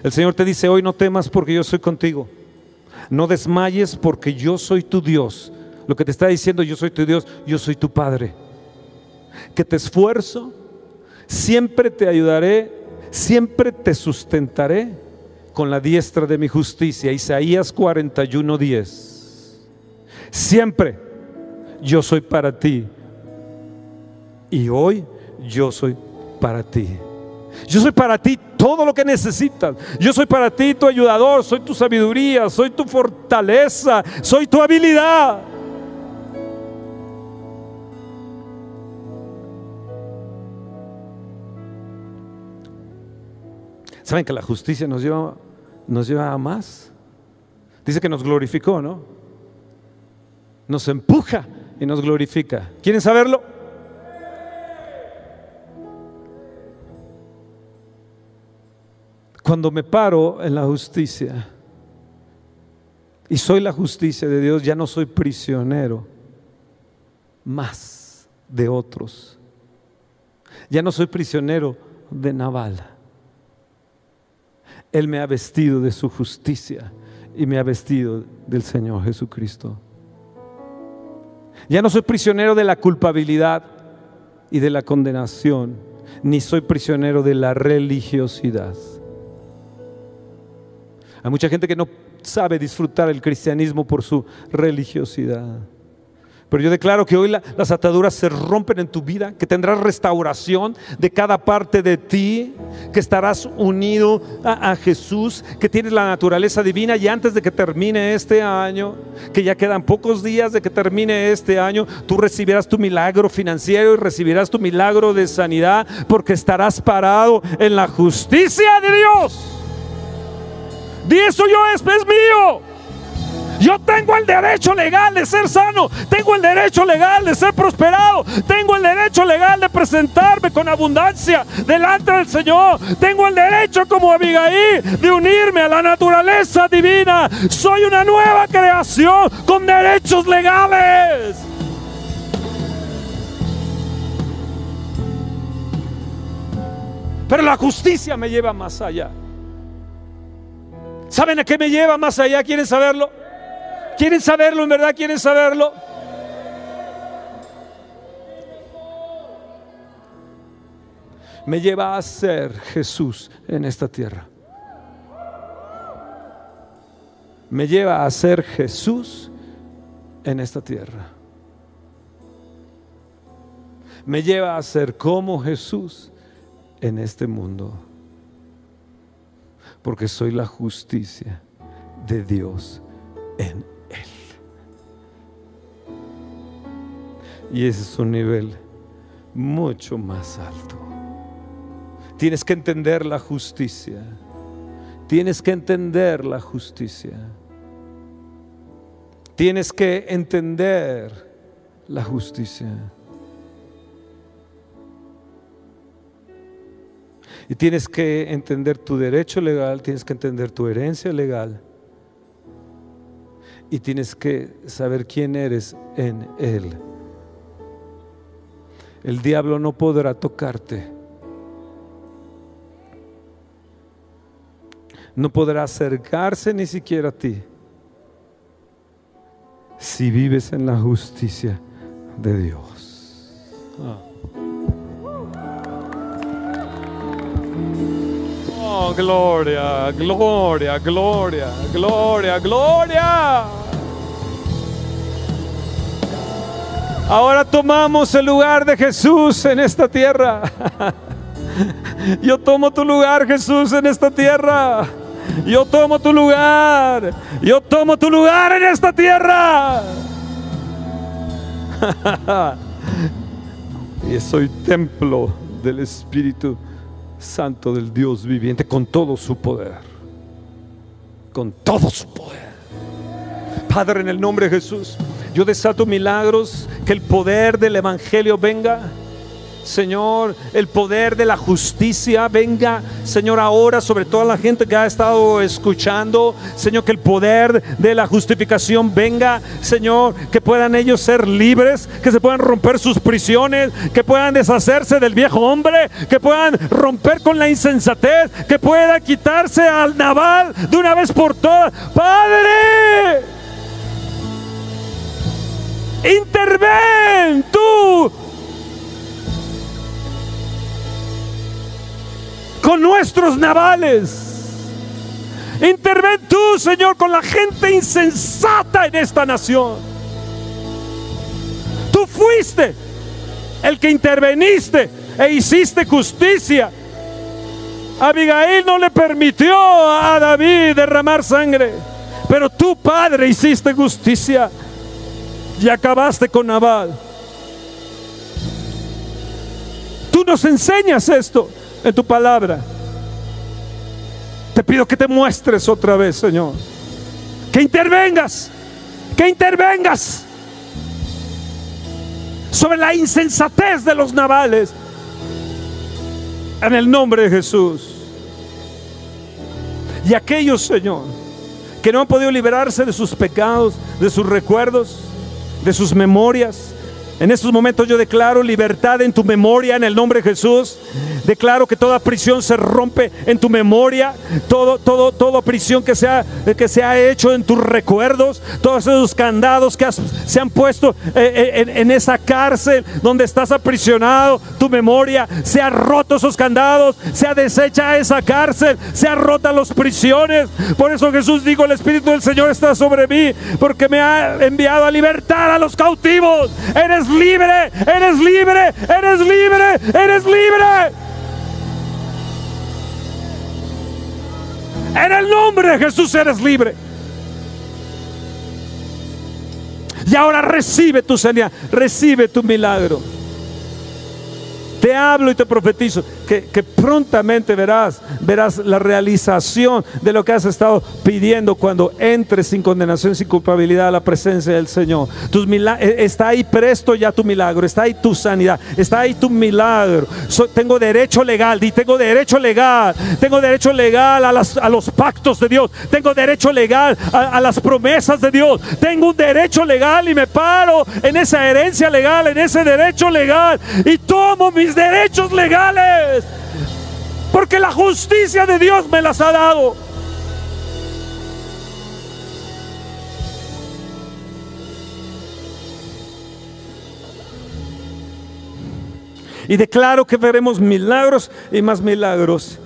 El Señor te dice hoy no temas porque yo soy contigo. No desmayes porque yo soy tu Dios. Lo que te está diciendo yo soy tu Dios, yo soy tu Padre. Que te esfuerzo, siempre te ayudaré, siempre te sustentaré con la diestra de mi justicia. Isaías 41:10. Siempre yo soy para ti. Y hoy yo soy para ti. Yo soy para ti todo lo que necesitas. Yo soy para ti tu ayudador, soy tu sabiduría, soy tu fortaleza, soy tu habilidad. ¿Saben que la justicia nos lleva, nos lleva a más? Dice que nos glorificó, ¿no? Nos empuja y nos glorifica. ¿Quieren saberlo? Cuando me paro en la justicia y soy la justicia de Dios, ya no soy prisionero más de otros. Ya no soy prisionero de Naval. Él me ha vestido de su justicia y me ha vestido del Señor Jesucristo. Ya no soy prisionero de la culpabilidad y de la condenación, ni soy prisionero de la religiosidad. Hay mucha gente que no sabe disfrutar el cristianismo por su religiosidad. Pero yo declaro que hoy las ataduras se rompen en tu vida, que tendrás restauración de cada parte de ti, que estarás unido a, Jesús, que tienes la naturaleza divina y antes de que termine este año, que ya quedan pocos días de que termine este año, tú recibirás tu milagro financiero y recibirás tu milagro de sanidad porque estarás parado en la justicia de Dios. Di eso yo es mío. Yo tengo el derecho legal de ser sano, tengo el derecho legal de ser prosperado, tengo el derecho legal de presentarme con abundancia delante del Señor, tengo el derecho como Abigail de unirme a la naturaleza divina. Soy una nueva creación con derechos legales. Pero la justicia me lleva más allá. ¿Saben a qué me lleva más allá? ¿Quieren saberlo? ¿Quieren saberlo en verdad? ¿Quieren saberlo? Me lleva a ser Jesús en esta tierra. Me lleva a ser Jesús en esta tierra. Me lleva a ser como Jesús en este mundo. Porque soy la justicia de Dios en Y ese es un nivel mucho más alto. Tienes que entender la justicia. Tienes que entender la justicia. Tienes que entender la justicia. Y tienes que entender tu derecho legal, tienes que entender tu herencia legal. Y tienes que saber quién eres en Él el diablo no podrá tocarte. No podrá acercarse ni siquiera a ti si vives en la justicia de Dios. Oh, gloria, gloria, gloria, gloria, gloria. Ahora tomamos el lugar de Jesús en esta tierra. Yo tomo tu lugar, Jesús, en esta tierra. Yo tomo tu lugar. Yo tomo tu lugar en esta tierra. y soy templo del Espíritu Santo del Dios viviente con todo su poder. Con todo su poder. Padre, en el nombre de Jesús. Yo desato milagros, que el poder del Evangelio venga. Señor, el poder de la justicia venga, Señor, ahora sobre toda la gente que ha estado escuchando, Señor, que el poder de la justificación venga, Señor, que puedan ellos ser libres, que se puedan romper sus prisiones, que puedan deshacerse del viejo hombre, que puedan romper con la insensatez, que pueda quitarse al naval de una vez por todas. Padre, Interven tú con nuestros navales. Interven tú, Señor, con la gente insensata en esta nación. Tú fuiste el que interveniste e hiciste justicia. Abigail no le permitió a David derramar sangre, pero tú, Padre, hiciste justicia y acabaste con Nabal. Tú nos enseñas esto en tu palabra. Te pido que te muestres otra vez, Señor. Que intervengas, que intervengas sobre la insensatez de los navales. En el nombre de Jesús. Y aquellos, Señor, que no han podido liberarse de sus pecados, de sus recuerdos, de sus memorias, en estos momentos yo declaro libertad en tu memoria en el nombre de Jesús. Declaro que toda prisión se rompe en tu memoria, todo, todo, toda prisión que se ha, que se ha hecho en tus recuerdos, todos esos candados que se han puesto eh, eh, en, esa cárcel donde estás aprisionado, tu memoria, se ha roto esos candados, se ha deshecha esa cárcel, se ha rota las prisiones. Por eso Jesús dijo, el Espíritu del Señor está sobre mí, porque me ha enviado a libertar a los cautivos. Eres libre, eres libre, eres libre, eres libre. En el nombre de Jesús eres libre. Y ahora recibe tu sanidad, recibe tu milagro. Te hablo y te profetizo que, prontamente verás, verás la realización de lo que has estado pidiendo cuando entres sin condenación, sin culpabilidad a la presencia del Señor. Tus eh, está ahí presto ya tu milagro, está ahí tu sanidad, está ahí tu milagro. Tengo derecho legal, di tengo derecho legal, tengo derecho legal a, los pactos de Dios, tengo derecho legal a, las promesas de Dios, tengo un derecho legal y me paro en esa herencia legal, en ese derecho legal y tomo mis derechos legales. Porque la justicia de Dios me las ha dado. Y declaro que veremos milagros y más milagros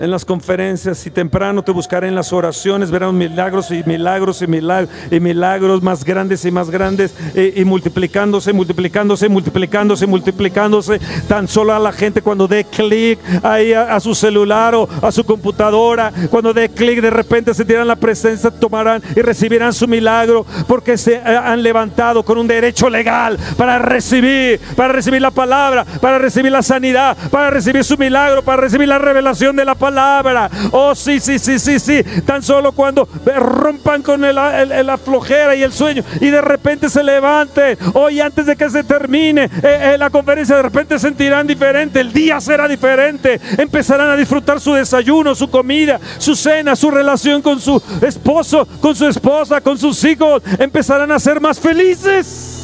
en las conferencias y temprano te buscaré en las oraciones, verán milagros y milagros y milagros y milagros más grandes y más grandes y, y multiplicándose, multiplicándose, multiplicándose, multiplicándose. Tan solo a la gente cuando dé clic ahí a, a, su celular o a su computadora, cuando dé clic de repente sentirán la presencia, tomarán y recibirán su milagro porque se han levantado con un derecho legal para recibir, para recibir la palabra, para recibir la sanidad, para recibir su milagro, para recibir la revelación de la palabra palabra. Oh, sí, sí, sí, sí, sí. Tan solo cuando rompan con la flojera y el sueño y de repente se levanten. Hoy antes de que se termine eh, eh, la conferencia, de repente sentirán diferente. El día será diferente. Empezarán a disfrutar su desayuno, su comida, su cena, su relación con su esposo, con su esposa, con sus hijos. Empezarán a ser más felices.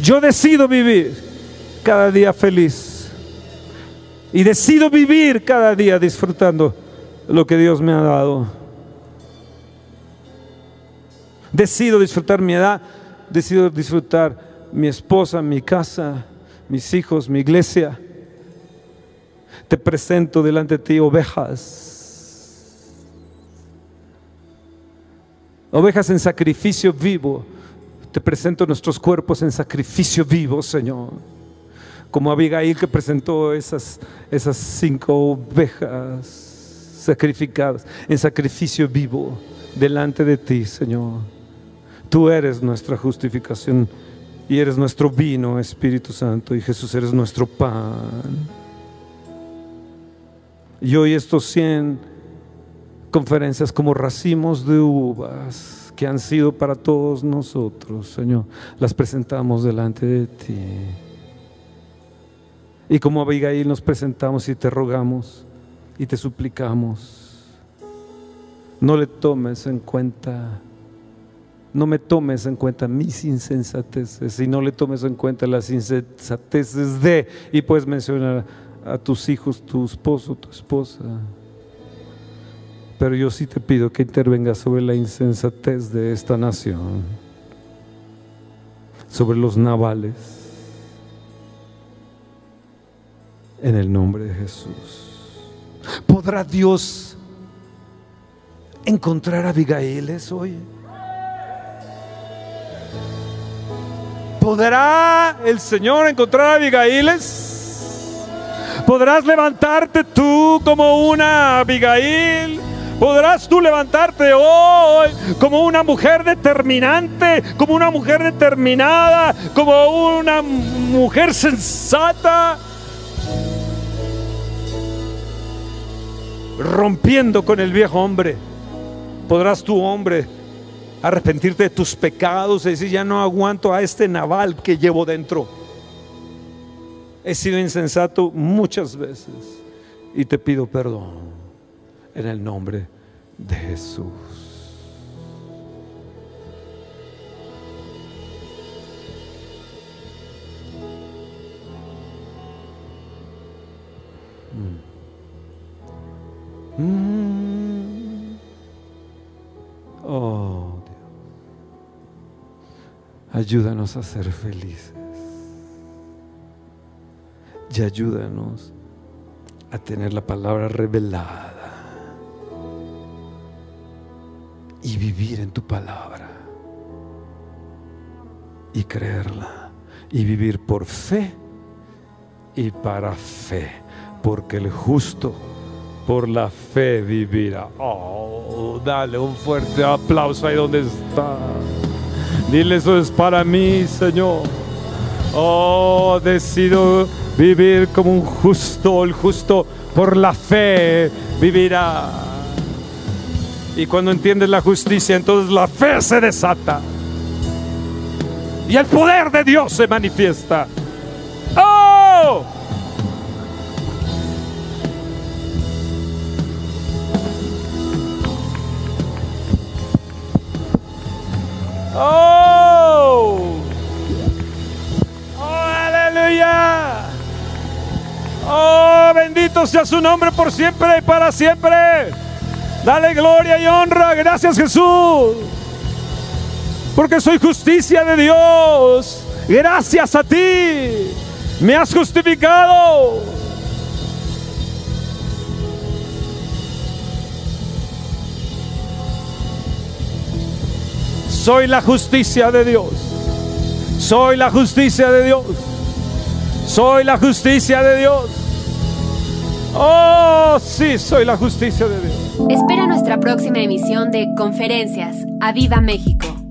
Yo decido vivir cada día feliz. Y decido vivir cada día disfrutando lo que Dios me ha dado. Decido disfrutar mi edad, decido disfrutar mi esposa, mi casa, mis hijos, mi iglesia. Te presento delante de ti ovejas. Ovejas en sacrificio vivo. Te presento nuestros cuerpos en sacrificio vivo, Señor como Abigail que presentó esas, esas cinco ovejas sacrificadas en sacrificio vivo delante de ti, Señor. Tú eres nuestra justificación y eres nuestro vino, Espíritu Santo, y Jesús eres nuestro pan. Y hoy estos 100 conferencias como racimos de uvas que han sido para todos nosotros, Señor, las presentamos delante de ti. Y como Abigail nos presentamos y te rogamos y te suplicamos, no le tomes en cuenta, no me tomes en cuenta mis insensateces y no le tomes en cuenta las insensateces de, y puedes mencionar a tus hijos, tu esposo, tu esposa. Pero yo sí te pido que intervengas sobre la insensatez de esta nación, sobre los navales en el nombre de Jesús. ¿Podrá Dios encontrar a Abigaíles hoy? ¿Podrá el Señor encontrar a Abigaíles? ¿Podrás levantarte tú como una Abigail? ¿Podrás tú levantarte hoy como una mujer determinante, como una mujer determinada, como una mujer sensata? Rompiendo con el viejo hombre. Podrás tu hombre arrepentirte de tus pecados y decir, ya no aguanto a este naval que llevo dentro. He sido insensato muchas veces y te pido perdón en el nombre de Jesús. Ayúdanos a ser felices y ayúdanos a tener la palabra revelada y vivir en tu palabra y creerla y vivir por fe y para fe, porque el justo por la fe vivirá. Oh, dale un fuerte aplauso ahí donde está. Dile eso es para mí, Señor. Oh, decido vivir como un justo, el justo por la fe vivirá. Y cuando entiendes la justicia, entonces la fe se desata. Y el poder de Dios se manifiesta. ¡Oh! ¡Oh! Bendito sea su nombre por siempre y para siempre! Dale gloria y honra. Gracias Jesús. Porque soy justicia de Dios. Gracias a ti. Me has justificado. Soy la justicia de Dios. Soy la justicia de Dios. Soy la justicia de Dios. Oh, sí, soy la justicia de Dios. Espera nuestra próxima emisión de Conferencias. ¡A Viva México!